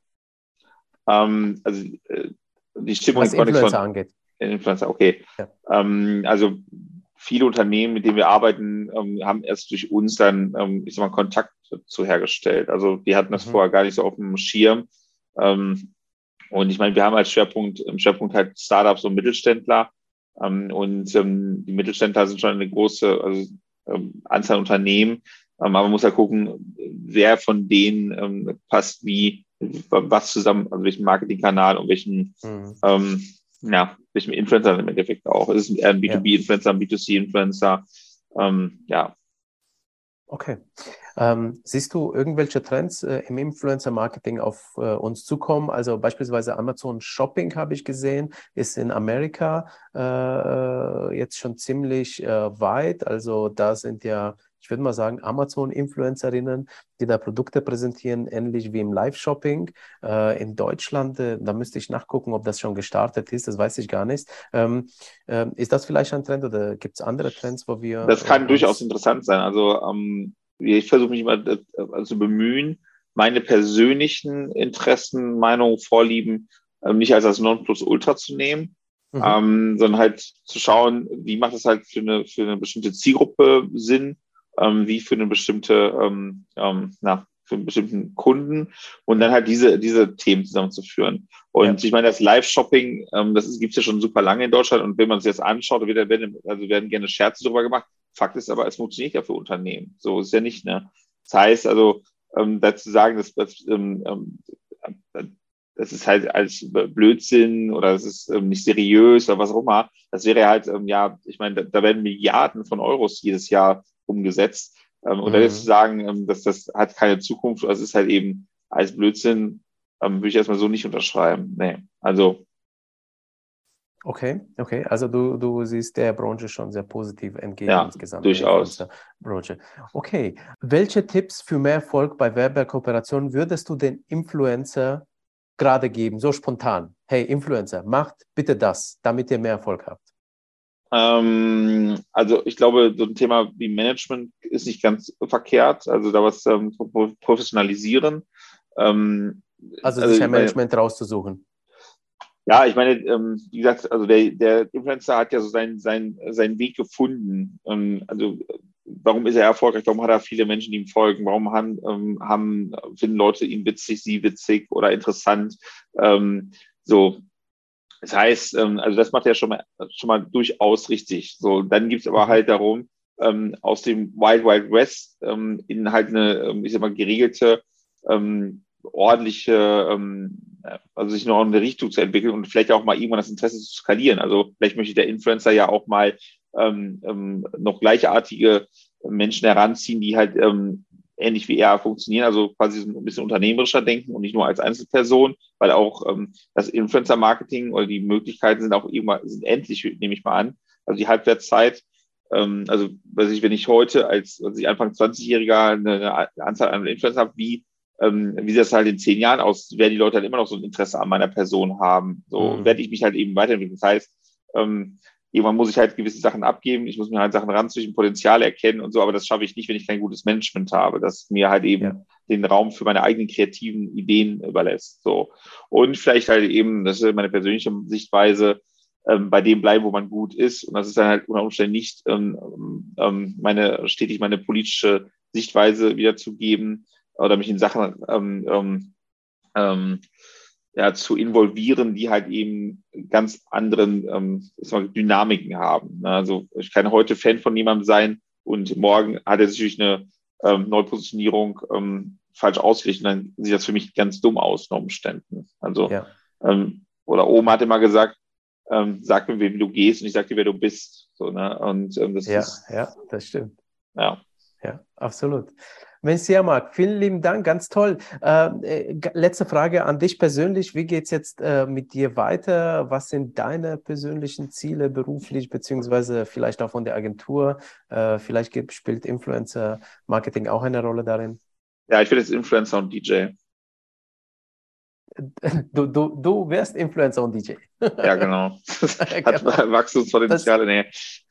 Ähm, also äh, die Stimmung was Influencer von angeht? Influencer, okay. Ja. Ähm, also viele Unternehmen, mit denen wir arbeiten, ähm, haben erst durch uns dann, ähm, ich sag mal, Kontakt zu hergestellt. Also die hatten das Mhm. vorher gar nicht so auf dem Schirm. Ähm, und ich meine, wir haben als Schwerpunkt, im Schwerpunkt halt Startups und Mittelständler. Ähm, und ähm, die Mittelständler sind schon eine große also, Anzahl Unternehmen. Aber man muss ja gucken, wer von denen passt wie, was zusammen, also welchen Marketingkanal und welchen Mhm. Ja, welchem Influencer im Endeffekt auch. Es ist eher ein B2B-Influencer, ein B2C-Influencer. Ähm, ja. Okay. Ähm, siehst du irgendwelche Trends äh, im Influencer-Marketing auf äh, uns zukommen? Also beispielsweise Amazon Shopping habe ich gesehen, ist in Amerika äh, jetzt schon ziemlich äh, weit. Also da sind ja, ich würde mal sagen, Amazon-Influencerinnen, die da Produkte präsentieren, ähnlich wie im Live-Shopping. Äh, in Deutschland, äh, da müsste ich nachgucken, ob das schon gestartet ist, das weiß ich gar nicht. Ähm, ähm, ist das vielleicht ein Trend oder gibt es andere Trends, wo wir. Das kann äh, durchaus interessant sein. Also ähm, ich versuche mich immer äh, zu bemühen, meine persönlichen Interessen, Meinungen, Vorlieben ähm, nicht als das Nonplusultra zu nehmen, Mhm. ähm, sondern halt zu schauen, wie macht es halt für eine, für eine bestimmte Zielgruppe Sinn, ähm, wie für eine bestimmte, ähm, ähm, na, für einen bestimmten Kunden und dann halt diese, diese Themen zusammenzuführen. Und ich meine, das Live-Shopping, ähm, das gibt es ja schon super lange in Deutschland und wenn man sich das anschaut, wird, werden, also werden gerne Scherze darüber gemacht. Fakt ist aber, es funktioniert ja für Unternehmen. So ist ja nicht, ne? Das heißt also, ähm, dazu sagen, dass, dass ähm, ähm, das ist halt als Blödsinn oder es ist ähm, nicht seriös oder was auch immer. Das wäre halt, ähm, ja, ich meine, da, da werden Milliarden von Euros jedes Jahr umgesetzt. Ähm, und Mhm. dann jetzt zu sagen, ähm, dass das hat keine Zukunft, das ist halt eben als Blödsinn, ähm, würde ich erstmal so nicht unterschreiben. Nee. Also Okay, okay. Also du, du siehst der Branche schon sehr positiv entgegen Ja, insgesamt. durchaus. der Influencer-Branche. Okay. Welche Tipps für mehr Erfolg bei Werbekooperationen würdest du den Influencer gerade geben, so spontan? Hey, Influencer, macht bitte das, damit ihr mehr Erfolg habt. Ähm, also ich glaube, so ein Thema wie Management ist nicht ganz verkehrt. Also da was ähm, pro- professionalisieren. Ähm, Also, Also sich ich ein meine- Management rauszusuchen. ja, ich meine, ähm, wie gesagt, also der, der Influencer hat ja so seinen, seinen, seinen Weg gefunden. Ähm, also warum ist er erfolgreich? Warum hat er viele Menschen, die ihm folgen? Warum haben, ähm, haben finden Leute ihn witzig, sie witzig oder interessant? So Das heißt, ähm, also das macht er schon mal, schon mal durchaus richtig. So, dann gibt es aber halt darum, ähm, aus dem Wild Wild West ähm, in halt eine, ähm, ich sag mal, geregelte, ähm, ordentliche, ähm, also sich eine Richtung zu entwickeln und vielleicht auch mal irgendwann das Interesse zu skalieren. Also vielleicht möchte der Influencer ja auch mal ähm, ähm, noch gleichartige Menschen heranziehen, die halt ähm, ähnlich wie er funktionieren, also quasi so ein bisschen unternehmerischer denken und nicht nur als Einzelperson, weil auch ähm, das Influencer-Marketing oder die Möglichkeiten sind auch irgendwann, sind endlich, nehme ich mal an. Also die Halbwertszeit, ähm, also weiß ich, wenn ich heute als, als ich Anfang 20-Jähriger eine, eine Anzahl an Influencer habe, wie ähm, wie sieht das halt in zehn Jahren aus? Werden die Leute halt immer noch so ein Interesse an meiner Person haben? So mhm. werde ich mich halt eben weiterentwickeln. Das heißt, ähm, irgendwann muss ich halt gewisse Sachen abgeben, ich muss mir halt Sachen ranzwischen, Potenzial erkennen und so, aber das schaffe ich nicht, wenn ich kein gutes Management habe, das mir halt eben ja. den Raum für meine eigenen kreativen Ideen überlässt. So. Und vielleicht halt eben, das ist meine persönliche Sichtweise, ähm, bei dem bleiben, wo man gut ist. Und das ist dann halt unter Umständen nicht ähm, ähm, meine, stetig meine politische Sichtweise wiederzugeben oder mich in Sachen ähm, ähm, ähm ja, zu involvieren, die halt eben ganz anderen ähm, mal, Dynamiken haben. Ne? Also ich kann heute Fan von jemandem sein und morgen hat er sich durch eine ähm, Neupositionierung ähm, falsch ausgerichtet, dann sieht das für mich ganz dumm aus unter Umständen. Also ja. ähm, oder Oma hat immer gesagt, ähm, sag mir, wie du gehst und ich sag dir, wer du bist. So, ne? Und ähm, das ja, ist, ja, das stimmt. Ja. Ja, absolut. Ja mag, vielen lieben Dank, ganz toll. Äh, äh letzte Frage an dich persönlich. Wie geht es jetzt äh, mit dir weiter? Was sind deine persönlichen Ziele beruflich, beziehungsweise vielleicht auch von der Agentur? Äh, vielleicht spielt Influencer-Marketing auch eine Rolle darin? Ja, ich bin jetzt Influencer und DJ. Du, du, du wärst Influencer und DJ. Ja, genau. Hat genau. Wachstumspotenziale. Nee.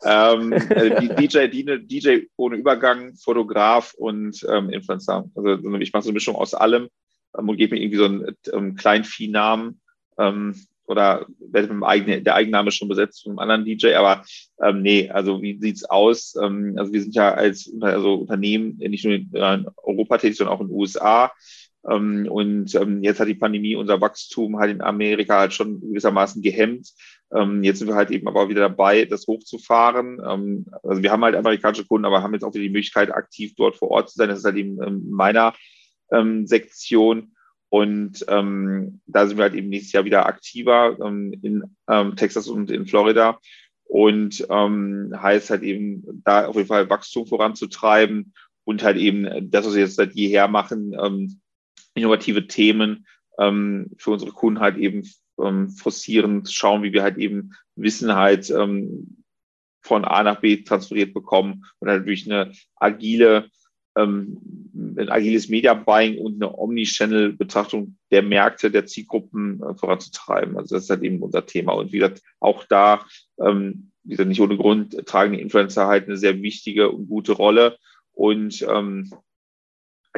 Ähm, äh, DJ, DJ ohne Übergang, Fotograf und ähm, Influencer. Also ich mache so eine Mischung aus allem ähm, und gebe mir irgendwie so einen ähm, kleinen Viehnamen ähm, oder werde mit dem eigenen, der Eigenname schon besetzt von einem anderen DJ, aber ähm, nee, also wie sieht's aus? Ähm, also wir sind ja als also Unternehmen nicht nur in Europa tätig, sondern auch in den USA. Ähm, und ähm, jetzt hat die Pandemie unser Wachstum halt in Amerika halt schon gewissermaßen gehemmt. Ähm, jetzt sind wir halt eben aber wieder dabei, das hochzufahren. also wir haben halt amerikanische Kunden, aber haben jetzt auch wieder die Möglichkeit, aktiv dort vor Ort zu sein. Das ist halt eben meiner Sektion. Und ähm, da sind wir halt eben nächstes Jahr wieder aktiver ähm, in ähm, Texas und in Florida. Und ähm, heißt halt eben, da auf jeden Fall Wachstum voranzutreiben und halt eben das, was wir jetzt seit jeher machen, ähm, innovative Themen ähm, für unsere Kunden halt eben ähm, forcieren, schauen, wie wir halt eben Wissen halt ähm, von A nach B transferiert bekommen und halt durch eine agile, ähm, ein agiles Media Buying und eine Omnichannel-Betrachtung der Märkte, der Zielgruppen äh, voranzutreiben. Also das ist halt eben unser Thema. Und wie gesagt, auch da, ähm, wie gesagt, nicht ohne Grund tragen die Influencer halt eine sehr wichtige und gute Rolle. Und ähm,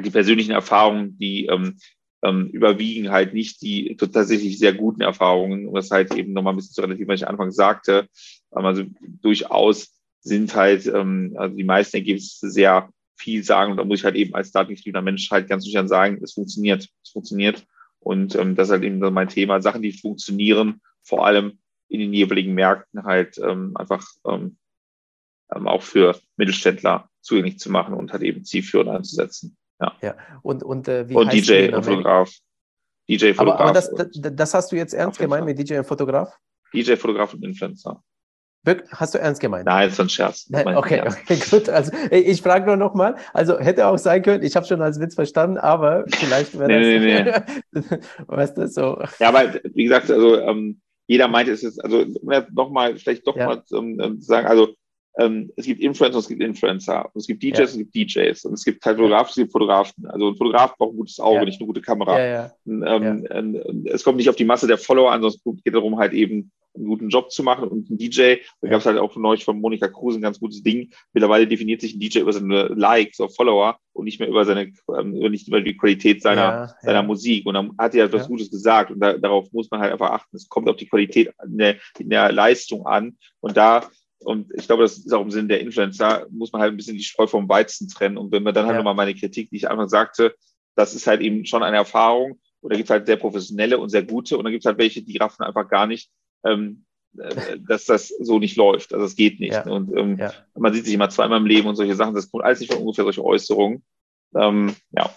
die persönlichen Erfahrungen, die ähm, ähm, überwiegen halt nicht die tatsächlich sehr guten Erfahrungen. Und das halt eben nochmal ein bisschen zu relativ, was ich Anfang sagte. Ähm, also durchaus sind halt ähm, also die meisten Ergebnisse sehr viel sagen. Und da muss ich halt eben als datengetriebener Mensch halt ganz nüchtern sagen, es funktioniert. Es funktioniert. Und ähm, das ist halt eben mein Thema. Sachen, die funktionieren, vor allem in den jeweiligen Märkten halt ähm, einfach ähm, ähm, auch für Mittelständler zugänglich zu machen und halt eben zielführend einzusetzen. Ja. ja. Und, und, äh, wie und DJ und Fotograf. DJ, Fotograf. Aber, aber das, das, hast du jetzt ernst gemeint mit DJ und Fotograf? DJ, Fotograf und Influencer. Hast du ernst gemeint? Nein, ist ein Scherz. Nein, okay, okay, gut. Also ich frage nur nochmal. Also hätte auch sein können, ich habe schon als Witz verstanden, aber vielleicht wäre nee, das, nee, nee. weißt du, so. Ja, aber wie gesagt, also ähm, jeder meint, es ist, also nochmal, vielleicht doch ja. mal ähm, sagen, also ähm, es gibt Influencer es gibt Influencer. Und es gibt DJs ja. es gibt DJs. Und es gibt halt Fotografen, es gibt Fotografen. Also ein Fotograf braucht ein gutes Auge, ja. nicht eine gute Kamera. Ja, ähm, ähm, es kommt nicht auf die Masse der Follower an, sondern es geht darum, halt eben einen guten Job zu machen. Und ein DJ, da gab es halt auch von euch von Monika Kruse ein ganz gutes Ding. Mittlerweile definiert sich ein DJ über seine Likes oder Follower und nicht mehr über seine, ähm, nicht über die Qualität seiner, seiner Musik. Und dann hat er etwas Gutes gesagt. Und da, darauf muss man halt einfach achten. Es kommt auf die Qualität in der, in der Leistung an. Und da und ich glaube, das ist auch im Sinne der Influencer, muss man halt ein bisschen die Spreu vom Weizen trennen. Und wenn man dann halt ja. nochmal meine Kritik, die ich einfach sagte, das ist halt eben schon eine Erfahrung. Und da gibt es halt sehr professionelle und sehr gute. Und dann gibt es halt welche, die raffen einfach gar nicht, ähm, äh, dass das so nicht läuft. Also es geht nicht. Ja. Und ähm, ja. man sieht sich immer zweimal im Leben und solche Sachen. Das kommt alles nicht von ungefähr solche Äußerungen. Ähm, ja.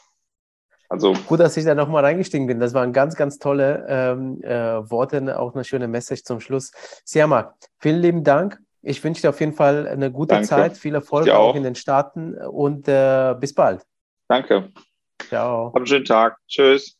Also gut, dass ich da nochmal reingestiegen bin. Das waren ganz, ganz tolle ähm, äh, Worte, auch eine schöne Message zum Schluss. Siama, vielen lieben Dank. Ich wünsche dir auf jeden Fall eine gute Danke. Zeit, viel Erfolg auch. auch. in den Staaten und äh, bis bald. Danke. Ciao. Hab einen schönen Tag. Tschüss.